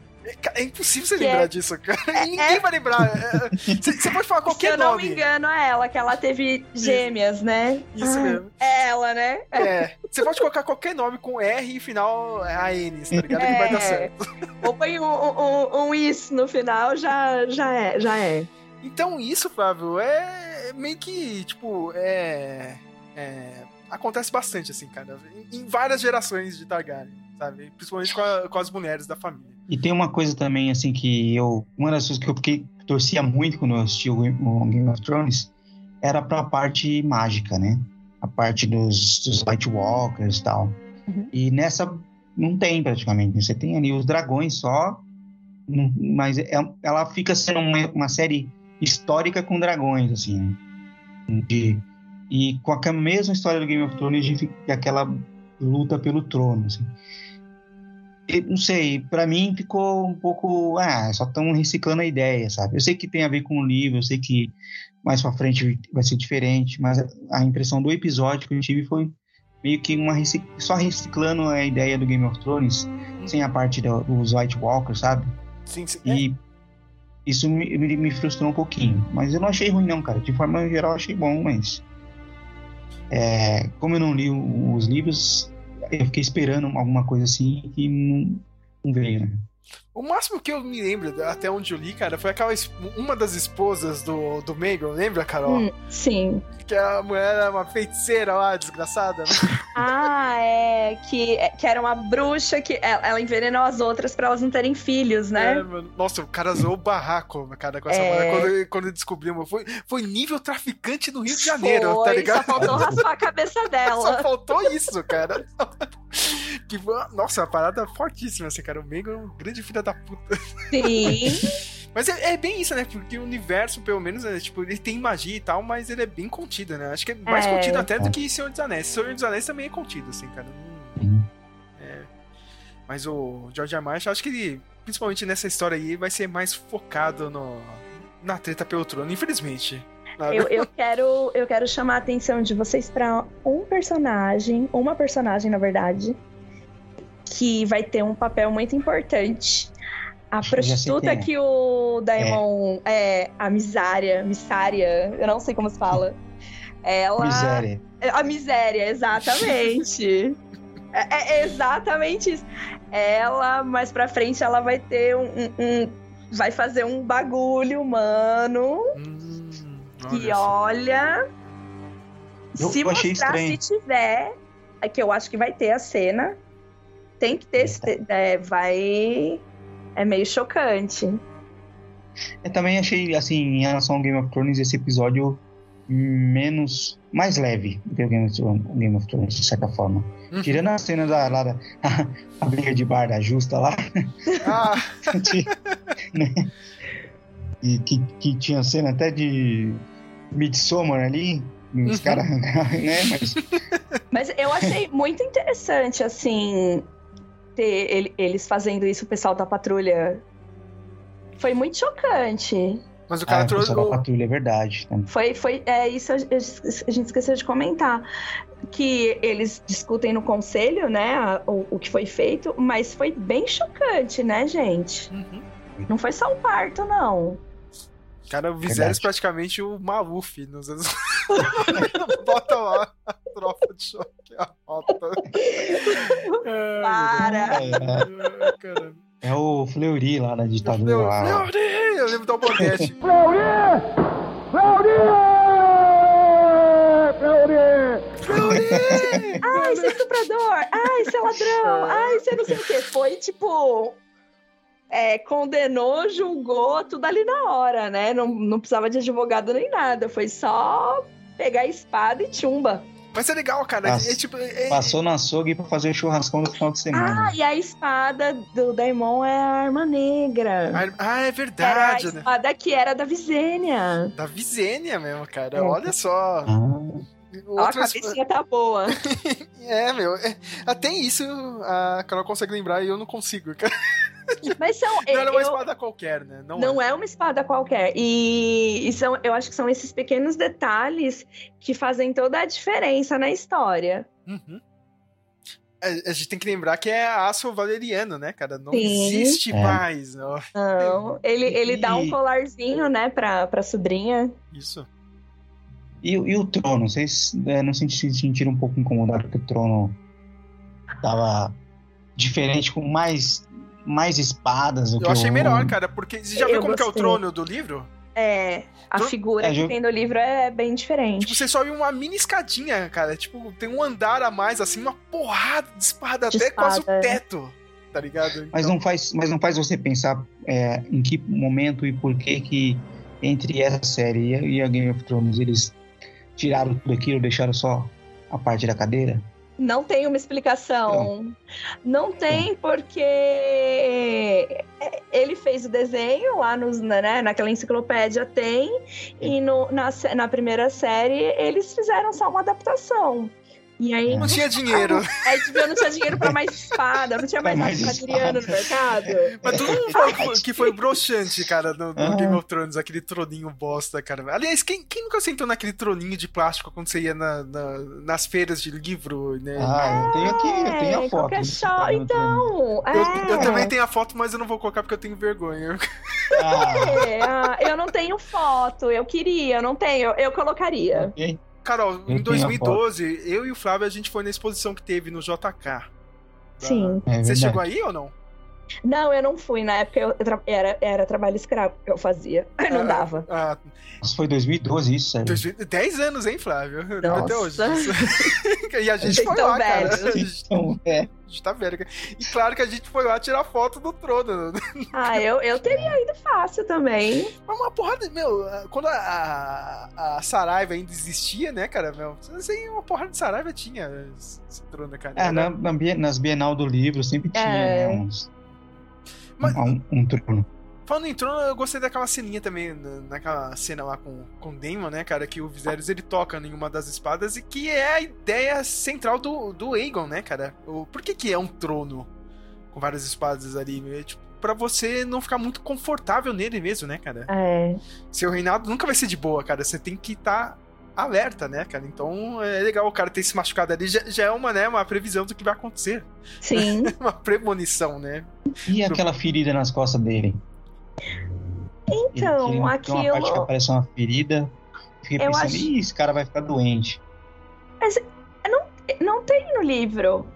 É, impossível você Que lembrar é- disso, cara. Ninguém vai lembrar. É, Você você pode falar [laughs] Se qualquer eu não nome. me engano, é ela, que ela teve gêmeas, né? Isso Ah, mesmo. É ela, né? É, você pode colocar qualquer nome com R e final a N, tá ligado? Que vai dar É. certo. Ou põe um, um, um is no final, já, já é, já é. Então isso, Flávio, é meio que, tipo, é. é, acontece bastante, assim, cara. Em, em várias gerações de Targaryen, sabe? Principalmente com, a- com as mulheres da família. E tem uma coisa também, assim, que eu. Uma das coisas que eu fiquei, torcia muito quando eu assisti o Game of Thrones era pra parte mágica, né? A parte dos, dos White Walkers e tal. Uhum. E nessa não tem praticamente. Você tem ali os dragões só, mas é- ela fica sendo uma, uma série histórica com dragões, assim. De, e com a mesma história do Game of Thrones, de fi- aquela luta pelo trono, assim. Não sei, pra mim ficou um pouco. Ah, só estão reciclando a ideia, sabe? Eu sei que tem a ver com o livro, eu sei que mais pra frente vai ser diferente, mas a- impressão do episódio que eu tive foi meio que uma recic- só reciclando a ideia do Game of Thrones, sem a parte do- dos White Walkers, sabe? Sim, sim. É, E isso me, me- frustrou um pouquinho. Mas eu não achei ruim, não, cara. De forma geral, achei bom, mas. é, como eu não li os livros, eu fiquei esperando alguma coisa assim que não, não veio, né? O máximo que eu me lembro, até onde eu li, cara, foi aquela. Uma das esposas do, do Megan, lembra, Carol? Hum, sim. Que a mulher era uma feiticeira lá, desgraçada. né? [laughs] Ah, é. Que, que era uma bruxa que ela, ela envenenou as outras pra elas não terem filhos, É, né? mano. Nossa, o cara zoou o barraco, cara, com essa É. mulher. Quando, quando descobrimos, foi, foi nível traficante no Rio de Janeiro, Foi, tá ligado? Só faltou [laughs] raspar a cabeça Só dela. faltou isso, cara. [laughs] Que, nossa, uma parada fortíssima, assim, cara. O Mego é um grande filho da puta. Sim. [laughs] Mas é, é, bem isso, né? Porque o universo, pelo menos, é, tipo, ele tem magia e tal, mas ele é bem contido, né? Acho que é mais é. contido até do que Senhor dos Anéis. Senhor dos Anéis também é contido, assim, cara. É. Mas o George R. Martin, acho que ele, principalmente nessa história aí, vai ser mais focado no, na treta pelo trono, infelizmente. Eu, eu, quero, eu quero chamar a atenção de vocês para um personagem, uma personagem, na verdade, que vai ter um papel muito importante a prostituta é. que o Daemon é. é. a misária, missária, eu não sei como se fala. Ela. Miséria. A miséria, exatamente. [laughs] é, é, exatamente isso. Ela, mais pra frente, ela vai ter um. um, um vai fazer um bagulho humano. Hum, que olha. Eu, se eu mostrar, se tiver. É que eu acho que vai ter a cena. Tem que ter. É, vai é meio chocante. Eu também achei, assim, em relação ao Game of Thrones, esse episódio menos. mais leve do que o Game of Thrones, Game of Thrones de certa forma. Uhum. Tirando a cena da, lá da a, [laughs] a briga de bar da Justa lá. Ah. [laughs] né? E que, que tinha cena até de Midsommar ali. Os uhum. caras, [laughs] né? Mas... Mas eu achei muito interessante, assim, ter ele, eles fazendo isso, o pessoal da patrulha. Foi muito chocante. Mas o cara ah, trouxe. O patrulha, é verdade. Foi, foi, é isso a, a gente esqueceu de comentar. Que eles discutem no conselho, né, o, o que foi feito, mas foi bem chocante, né, gente? Uhum. Não foi só um parto, não. Cara, o Viserys praticamente o Maluf nos anos. [laughs] Bota lá a tropa de choque, a. [laughs] Para! É, é o Fleury lá na ditadura. Fleury, lá. Fleury! Eu lembro do Alborguete. [laughs] Fleury! Fleury! Fleury! Fleury! Ai, você é estuprador! Ai, você é ladrão! Ai, você não sei o quê. Foi tipo é, condenou, julgou tudo ali na hora, né? Não, não precisava de advogado nem nada. Foi só pegar a espada e chumba. Mas é legal, cara. Pass... É, tipo, é... Passou no açougue pra fazer churrascão no final de semana. Ah, e a espada do Daimon é a arma negra. Ah, é verdade. Era a né? espada né? que era da Visênia. Da Visênia mesmo, cara. É. Olha só. Ah. Outras... a cabecinha tá boa. [laughs] é, meu. É, até isso a Carol consegue lembrar e eu não consigo, cara. [laughs] Mas são. Não era uma eu, espada qualquer, né? Não, não é. é. uma espada qualquer. E, e, são, eu acho que são esses pequenos detalhes que fazem toda a diferença na história. Uhum. A, a, gente tem que lembrar que é aço valeriano, né, cara? Não Sim. existe é. mais. Não. não. Ele, ele dá um colarzinho, né, pra, pra sobrinha. Isso. E, e o trono? Vocês é, não se sentiram um pouco incomodados que o trono tava diferente, com mais mais espadas. eu achei o... melhor, cara, porque você já viu como que é o trono do livro? É, a figura é, que tem no livro é bem diferente. Tipo, você sobe uma mini escadinha, cara. Tipo, tem um andar a mais, assim, uma porrada de espada de até espada. quase o teto. Tá ligado? Então... Mas, não faz, mas não faz você pensar é, em que momento e por que que entre essa série e a Game of Thrones eles tiraram tudo aquilo, deixaram só a parte da cadeira? Não tem uma explicação. Não, não tem porque ele fez o desenho lá nos, né, naquela enciclopédia tem e no, na, na primeira série eles fizeram só uma adaptação. E aí. Não tinha dinheiro. Aí tipo, não tinha dinheiro pra mais espada, não tinha mais, mais Adriano no mercado. Mas todo mundo falou que foi broxante, cara, no, no Game of Thrones, aquele troninho bosta, cara. Aliás, quem, quem nunca sentou naquele troninho de plástico quando você ia na, na nas feiras de livro, né? Ah, eu tenho aqui, eu tenho a foto. Show, então. É. Eu, eu, também tenho a foto, mas eu não vou colocar porque eu tenho vergonha. Ah. É, ah, eu não tenho foto, eu queria, eu não tenho, eu colocaria. Okay. Carol, eu em 2012, eu e o Flávio, a gente foi na exposição que teve no JK. Sim. É Você chegou aí ou não? Não, eu não fui. Na época eu tra- era, era trabalho escravo que eu fazia. [laughs] Não Ah, dava. Ah, Nossa, foi 2012 isso, sério. 2000 10 anos, hein, Flávio? Lembro Até hoje. Nossa. [laughs] e a gente Vocês foi tão lá, cara. velhos. A gente, Então, é. a gente tá velho. cara. E claro que a gente foi lá tirar foto do trono. [laughs] Ah, eu, eu teria ido fácil também. Mas uma porrada, meu, quando a, a, a Saraiva ainda existia, né, cara, meu, assim, uma porrada de Saraiva tinha esse esse trono, cara. É, na, na nas Bienal do livro sempre tinha, É. né? Uns, Mas- um, um trono. Falando em trono, eu gostei daquela ceninha também, na- naquela cena lá com, com o Daemon, né, cara, que o Viserys ele toca em uma das espadas e que é a ideia central do, do Aegon, né, cara? O, por que que é um trono com várias espadas ali? É, tipo, pra você não ficar muito confortável nele mesmo, né, cara? É. Seu reinado nunca vai ser de boa, cara. Você tem que estar alerta, né, cara? Então é legal o cara ter se machucado ali. Já, já é uma, né, uma previsão do que vai acontecer. Sim. [laughs] Uma premonição, né? E aquela ferida nas costas dele? Então, Ele- ele Tem uma parte que aquilo. aparece uma ferida. Fiquei Eu pensando, acho- ih, esse cara vai ficar doente. Não tem no livro.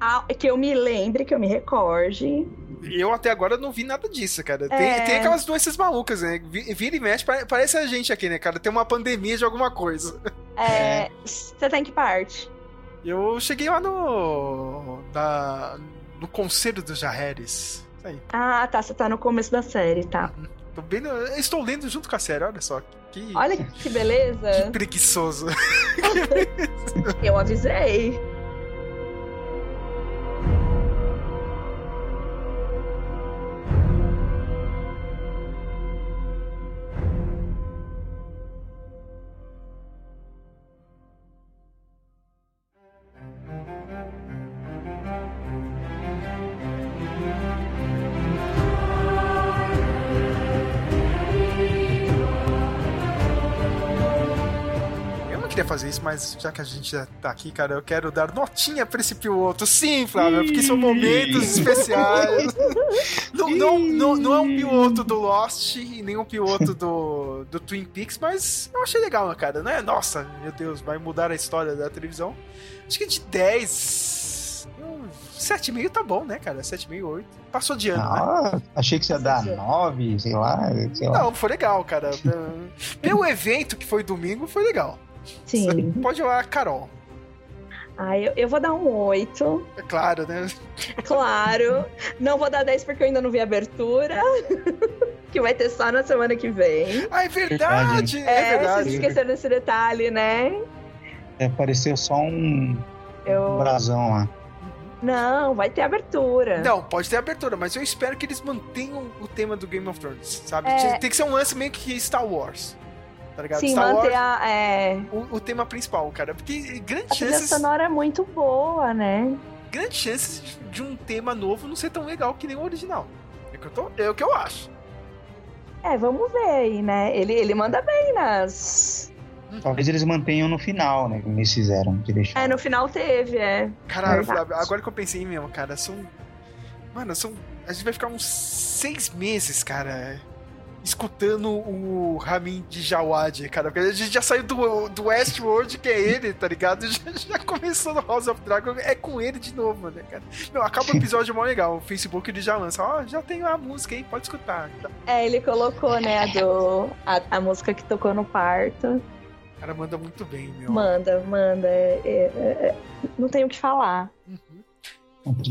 Ah, que eu me lembre, que eu me recorde. Eu até agora não vi nada disso, cara. Tem, É. tem aquelas doenças malucas, né? Vi- Vira e mexe, pare- parece a gente aqui, né, cara? Tem uma pandemia de alguma coisa. É, Você tem que parte. Eu cheguei lá no. Na, no Conselho dos Jarreres. Ah, tá. Você tá no começo da série, tá. Tô bem, no- eu estou lendo junto com a série, olha só. Que, Olha que que beleza. preguiçoso. [laughs] Eu avisei. Fazer isso, mas já que a gente já tá aqui, cara, eu quero dar notinha pra esse piloto. Sim, Flávio, porque são momentos especiais. [laughs] Não, não, não, não é um piloto do Lost e nem um piloto do, do Twin Peaks, mas eu achei legal, cara, né? Nossa, meu Deus, vai mudar a história da televisão. Acho que de 10. um 7,5 tá bom, né, cara? 7,5, 8. Passou de ano, né? Ah, achei que você ia dar Sim. nove, sei lá, sei lá. Não, foi legal, cara. Pelo evento que foi domingo, foi legal. Sim. Pode lá, Carol. Ah, eu, eu vou dar um 8. É claro, né? Claro. Não vou dar 10 porque eu ainda não vi a abertura. [laughs] que vai ter só na semana que vem. Ah, é verdade! É, É, verdade. vocês esqueceram desse detalhe, né? É, pareceu só um, um Eu... brasão lá. Não, vai ter abertura. Não, pode ter abertura, mas eu espero que eles mantenham o tema do Game of Thrones, sabe? É. Tem que ser um lance meio que Star Wars. Tá ligado? Sim, Star manter Wars, a. É... o, o tema principal, cara. Porque grandes A chances, sonora é muito boa, né? grandes chances de- de um tema novo não ser tão legal que nem o original. É o que eu, tô, é o que eu acho. É, vamos ver aí, né? Ele, ele manda bem nas. Talvez eles mantenham no final, né? Como eles fizeram, que É, deixaram. no final teve, é. Caralho. Flávio, agora que eu pensei mesmo, cara, são. Mano, são. A gente vai ficar uns seis meses, cara, escutando o Ramin de Jawad, cara. Porque a gente já saiu do, do Westworld, que é ele, tá ligado? [laughs] Já, já começou no House of Dragon, é com ele de novo, né, cara? Meu, acaba o episódio mó legal. O Facebook ele já lança, ó, já tem a música aí, pode escutar. É, ele colocou, né, a, do, a, a música que tocou no parto. O cara manda muito bem, meu. Manda, manda. é- é- é- não tenho o que falar. Uhum.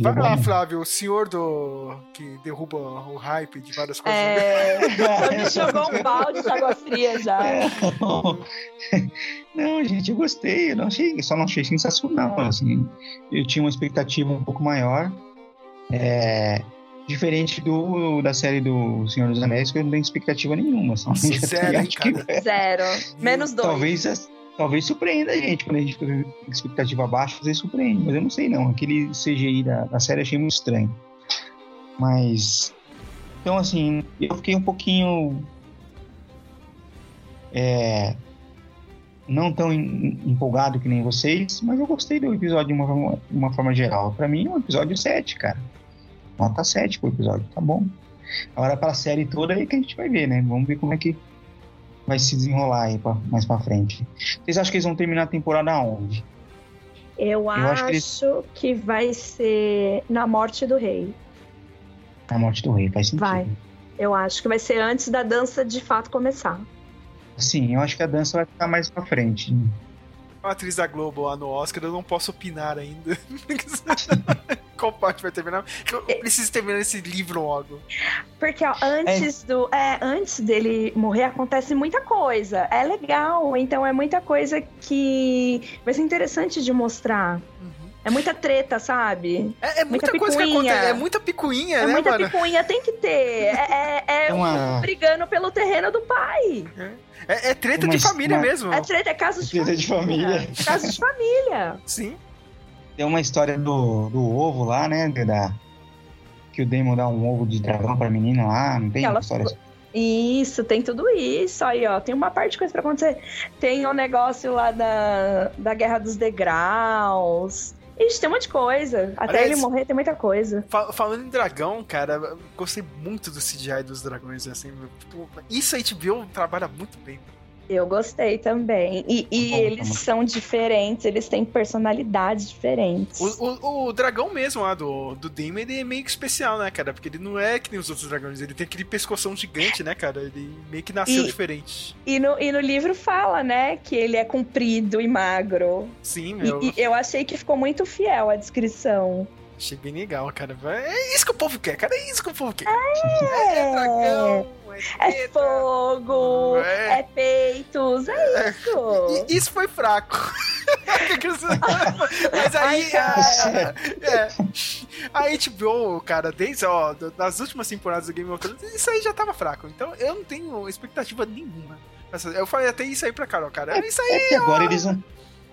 Vai lá. Flávio, o senhor do. que derruba o hype de várias coisas. É, [laughs] só me jogou um balde de água fria já. Não, gente, eu gostei. Eu não achei, só não achei sensacional. Assim, eu tinha uma expectativa um pouco maior. É, diferente do da série do Senhor dos Anéis, que eu não tenho expectativa nenhuma. Só [laughs] zero, acho que cara? Zero. Menos dois. talvez, talvez surpreenda a gente. Quando a gente fica com expectativa baixa, às vezes surpreende. Mas eu não sei, não. Aquele CGI da, da série achei muito estranho. Mas. Então, assim, eu fiquei um pouquinho. É, não tão em- empolgado que nem vocês, mas eu gostei do episódio de uma, forma- uma forma geral. Pra mim, é um episódio 7, cara. Nota 7 pro episódio, tá bom. Agora, pra série toda, aí que a gente vai ver, né? Vamos ver como é que vai se desenrolar aí pra, mais pra frente. Vocês acham que eles vão terminar a temporada onde? Eu, acho acho, que que, eles- vai ser na morte do rei. A morte do rei, faz sentido. Vai. Eu acho que vai ser antes da dança de fato começar. Sim, eu acho que a dança vai ficar mais pra frente. Uma atriz da Globo lá no Oscar, eu não posso opinar ainda. [laughs] Qual parte vai terminar? Eu preciso terminar esse livro logo. Porque ó, antes do. É, antes dele morrer acontece muita coisa. É legal, então é muita coisa que vai ser interessante de mostrar. É muita treta, sabe? É, é muita, muita coisa que acontece. É muita picuinha, é né, muita mano? picuinha, tem que ter. É, é, é Uma- um brigando pelo terreno do pai. É, é treta Uma- de família uma- mesmo. É treta, é caso de Treta de família. Caso de família. Sim. Tem uma história do, do ovo lá, né? Da, que o Damon dá um ovo de dragão pra menina lá, não tem Ela- história assim? Isso, tem tudo isso aí, ó. Tem uma parte de coisa pra acontecer. Tem o negócio lá da, da Guerra dos Degraus. Tem um monte de coisa. Até Aliás- ele morrer tem muita coisa. Fa- falando em dragão, cara, gostei muito do CGI dos dragões, assim. tipo, isso a HBO trabalha muito bem. Eu gostei também. E, e Bom, eles tá bom. são diferentes, eles têm personalidades diferentes. O, o- o dragão mesmo lá do, do Demon, ele é meio que especial, né, cara? Porque ele não é que nem os outros dragões, ele tem aquele pescoção gigante, né, cara? Ele meio que nasceu E- diferente. E no, e no livro fala, né, que ele é comprido e magro. Sim, E, meu. e eu achei que ficou muito fiel à descrição. Achei bem legal, cara. É isso que o povo quer, cara. É isso que o povo quer. É, dragão, é, É fogo, É. é, peitos, é isso. E isso foi fraco. [laughs] [laughs] Mas aí. Ai, cara. a, é, a HBO, cara, desde ó, das últimas temporadas do Game of Thrones, isso aí já tava fraco. Então eu não tenho expectativa nenhuma. Eu falei até isso aí pra Carol, cara. Isso É aí, que agora eles não,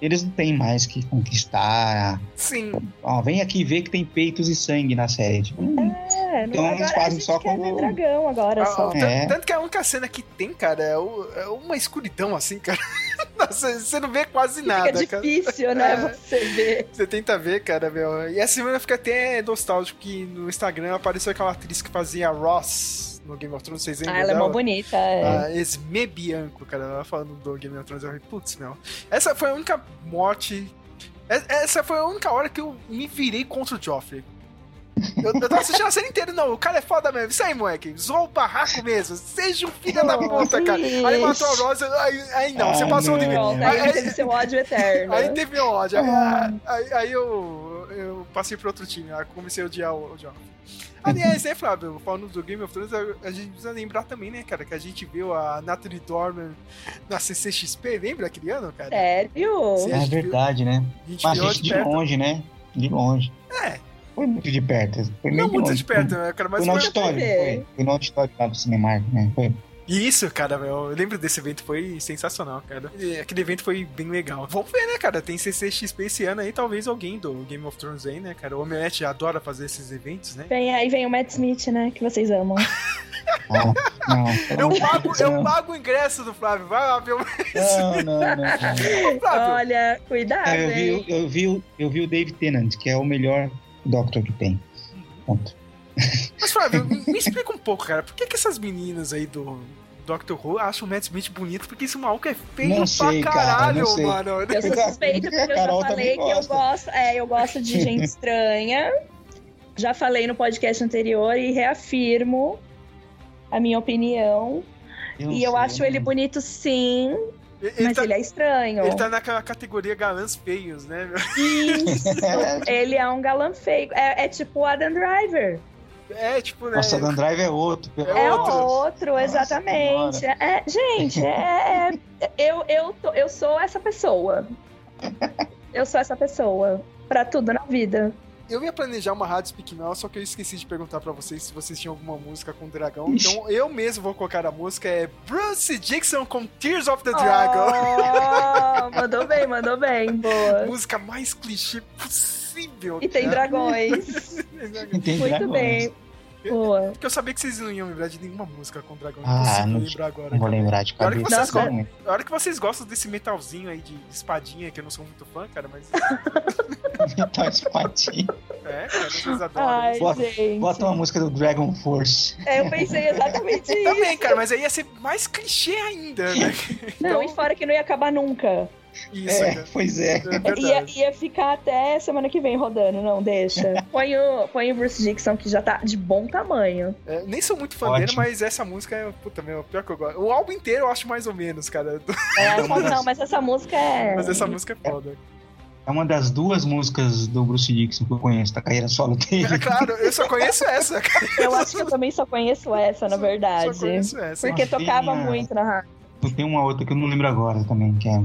eles não têm mais que conquistar. sim. Ó, vem aqui ver que tem peitos e sangue na série. Tipo, hum, É, Então não, eles fazem a gente só quando- ver dragão agora Ah, só. É. Tanto que a única cena que tem, cara, é, o- é uma escuridão assim, cara. [laughs] Nossa, você não vê quase nada, Fica cara. difícil, né, É. você ver. Você tenta ver, cara, meu. E essa semana fica até nostálgico que no Instagram apareceu aquela atriz que fazia Ross no Game of Thrones, vocês lembram Ah, ela é dela? mó bonita. é. A Esme Bianco, cara, ela falando do Game of Thrones, eu falei, putz, meu. Essa foi a única morte. Essa foi a única hora que eu me virei contra o Joffrey. Eu, eu tava assistindo a série inteira, não, o cara é foda mesmo. Isso aí, moleque. Zoa o barraco mesmo. Seja um filho da puta, cara. Aí matou a Rosa, aí, aí não, você Ah, passou o não. limite. Pronto, Aí- aí teve seu ódio eterno. Aí teve meu ódio. Aí, Ah. aí, aí eu, eu passei pro outro time. Aí comecei a odiar o, o Joffrey. Aliás, né, Flávio? Falando do Game of Thrones, a, gente precisa lembrar também, né, cara, que a gente viu a Natalie Dormer na CCXP, lembra aquele ano, cara? Sério? Sim. é verdade, né? A gente Mas viu a gente de de perto. longe, né? De longe. É, Foi muito de perto. Foi não muito longe. de perto, né, cara, mas Foi no foi... auditório, foi. Foi no auditório lá do Cinemark, né? Foi. Isso, cara, eu lembro desse evento, foi sensacional, cara. E Aquele evento foi bem legal. Vamos ver, né, cara, tem CCXP esse ano aí, talvez alguém do Game of Thrones aí, né, cara. O Omelete adora fazer esses eventos, né? Vem, aí vem o Matt Smith, né? Que vocês amam. [laughs] Não, não. pelo Eu pago, eu não. pago o ingresso do Flávio, vai lá ver o Não, não, não. não. [laughs] Flávio. Olha, cuidado, É, eu, vi, hein? eu, vi, o- eu vi o Dave Tennant, que é o melhor Doctor que tem. Ponto. Mas, Flávio, me [laughs] me explica um pouco, cara. Por que, que essas meninas aí do Doctor Who acham o Matt Smith bonito? Porque esse maluco é feio Não pra sei, cara, caralho, não sei. mano. Eu sou suspeita porque eu já falei que eu gosto. É, eu gosto de gente [laughs] estranha. Já falei no podcast anterior e reafirmo a minha opinião. não e eu sei, acho não- ele bonito, sim, Ele, ele mas tá, ele é estranho. ele tá naquela categoria galãs feios, né? Isso. [laughs] ele é um galã feio. É, é tipo o Adam Driver. É, tipo, né? Nossa, Dan Drive é outro. É É outro, Nossa exatamente. É, gente, é, é- eu, eu, tô- eu sou essa pessoa. [laughs] Eu sou essa pessoa. Pra tudo na vida. Eu ia planejar uma rádio Speak Now, só que eu esqueci de perguntar pra vocês se vocês tinham alguma música com dragão. Então eu mesmo vou colocar a música. É Bruce Dixon com Tears of the Dragon. Oh, [laughs] mandou bem, mandou bem, boa. Música mais clichê possível. E tem dragões. [laughs] Tem Muito dragões. bem. Boa. Porque eu sabia que vocês não iam lembrar de nenhuma música com dragão. Ah, não- lembrar agora. Não vou cara. lembrar de Na hora que cabeça. vocês Nossa, gostam- A hora que vocês gostam desse metalzinho aí de espadinha, que eu não sou muito fã, cara, mas. [laughs] Tá espadinha. É, cara, vocês adoram. Ai, Bota- gente. Bota uma música do Dragon Force. É, eu pensei exatamente [laughs] isso. Também, cara, mas aí ia ser mais clichê ainda, né? Não, e fora que não ia acabar nunca. Isso, É, cara. pois é. É. [laughs] Ia, ia ficar até semana que vem rodando, não deixa. [laughs] Põe o, põe o Bruce Dixon, que já tá de bom tamanho. É, nem sou muito fã dele, Ótimo. mas essa música é, puta, meu, pior que eu gosto. O álbum inteiro eu acho mais ou menos, cara. É, [laughs] essa não, mas essa música é. Mas essa música é foda. É uma das duas músicas do Bruce Dixon que eu conheço, da carreira solo dele. É claro, eu só conheço essa, cara. Eu acho que eu também só conheço essa, na Só- verdade. Só conheço essa. Porque tocava a- muito na rádio. Tem uma outra que eu não lembro agora também, que é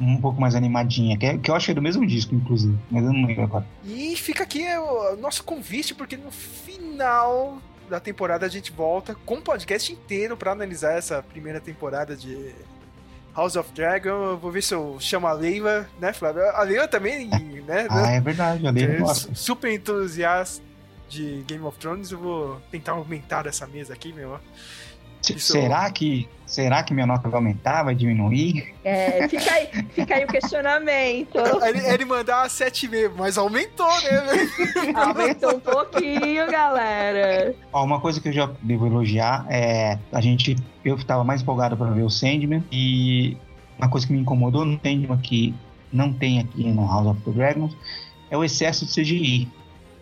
um pouco mais animadinha, que, é- que eu achei do mesmo disco, inclusive, mas eu não lembro agora. E fica aqui o nosso convite, porque no final da temporada a gente volta com um podcast inteiro pra analisar essa primeira temporada de House of Dragon. Eu vou ver se eu chamo a Leila, né, Flávio? A Leila também, né? Ah, é verdade, eu que lembro. é Nossa, super entusiasta de Game of Thrones. Eu vou tentar aumentar essa mesa aqui, meu. Isso- será que será que minha nota vai aumentar, vai diminuir? É, fica aí, fica aí o questionamento. [laughs] Ele, ele mandar 7,5, mas aumentou, né? [laughs] Aumentou um pouquinho, galera. Ó, uma coisa que eu já devo elogiar é a gente eu estava mais empolgado para ver o Sandman e uma coisa que me incomodou no Sandman que não tem aqui no House of the Dragons é o excesso de CGI,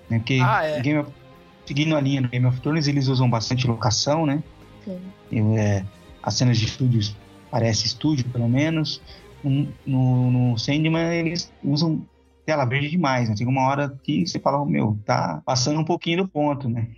né? Porque Ah, é. Game of- seguindo a linha do Game of Thrones eles usam bastante locação, né? É, as cenas de estúdios parece estúdio pelo menos. Um- No, no Sandman eles usam tela verde demais, né? Tem uma hora que você fala, meu, tá passando um pouquinho do ponto, né?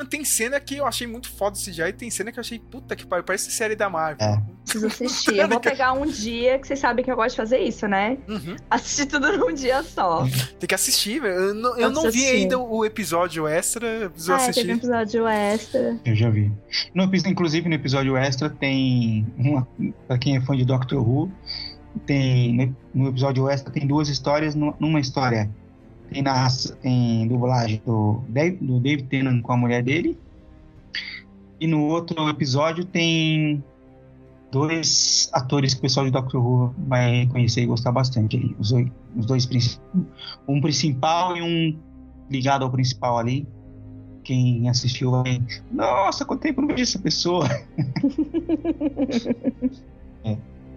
Mano, tem cena que eu achei muito foda esse CGI, e tem cena que eu achei, puta que pariu, parece série da Marvel. É. Preciso assistir. Eu vou pegar um dia que vocês sabem que eu gosto de fazer isso, né? Uhum. Assistir tudo num dia só. Tem que assistir, velho. Eu não, eu Eu não vi ainda o episódio extra, eu preciso Ah, teve um assistir. episódio extra. Eu já vi. No, inclusive no episódio extra tem uma, pra quem é fã de Doctor Who, tem no, episódio extra tem duas histórias nu- numa história tem na tem dublagem do do David Tennant com a mulher dele e no outro episódio tem dois atores que o pessoal de Doctor Who vai conhecer e gostar bastante os, dois- os dois principais um principal e um ligado ao principal ali quem assistiu vai nossa, quanto tempo não vejo essa pessoa. [laughs]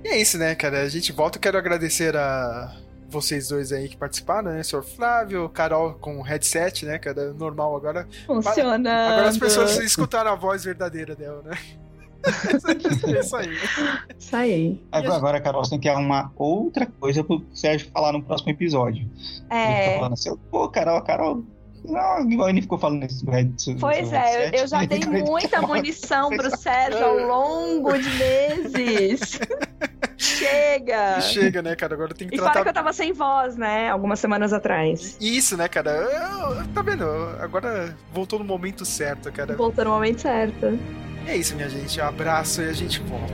E é isso, né, cara? A gente volta. Eu quero agradecer a vocês dois aí que participaram, né? Senhor Flávio, Carol com headset, né, cara? Normal agora. Funcionando. Agora as pessoas escutaram a voz verdadeira dela, né? [laughs] é isso aí. Isso aí. Agora, agora, Carol, você tem que arrumar outra coisa pro Sérgio falar no próximo episódio. Ele É. fica falando assim, pô, Carol, Carol. Não, igual ele ficou falando do Pois é, eu, eu já [laughs] dei muita munição pro Sérgio ao longo de meses. [laughs] Chega! E chega, né, cara? Agora tem que E fora tratar. que eu tava sem voz, né? Algumas semanas atrás. Isso, né, cara? Eu- tá vendo? Agora voltou no momento certo, cara. Voltou no momento certo. É isso, minha gente. Um abraço e a gente volta.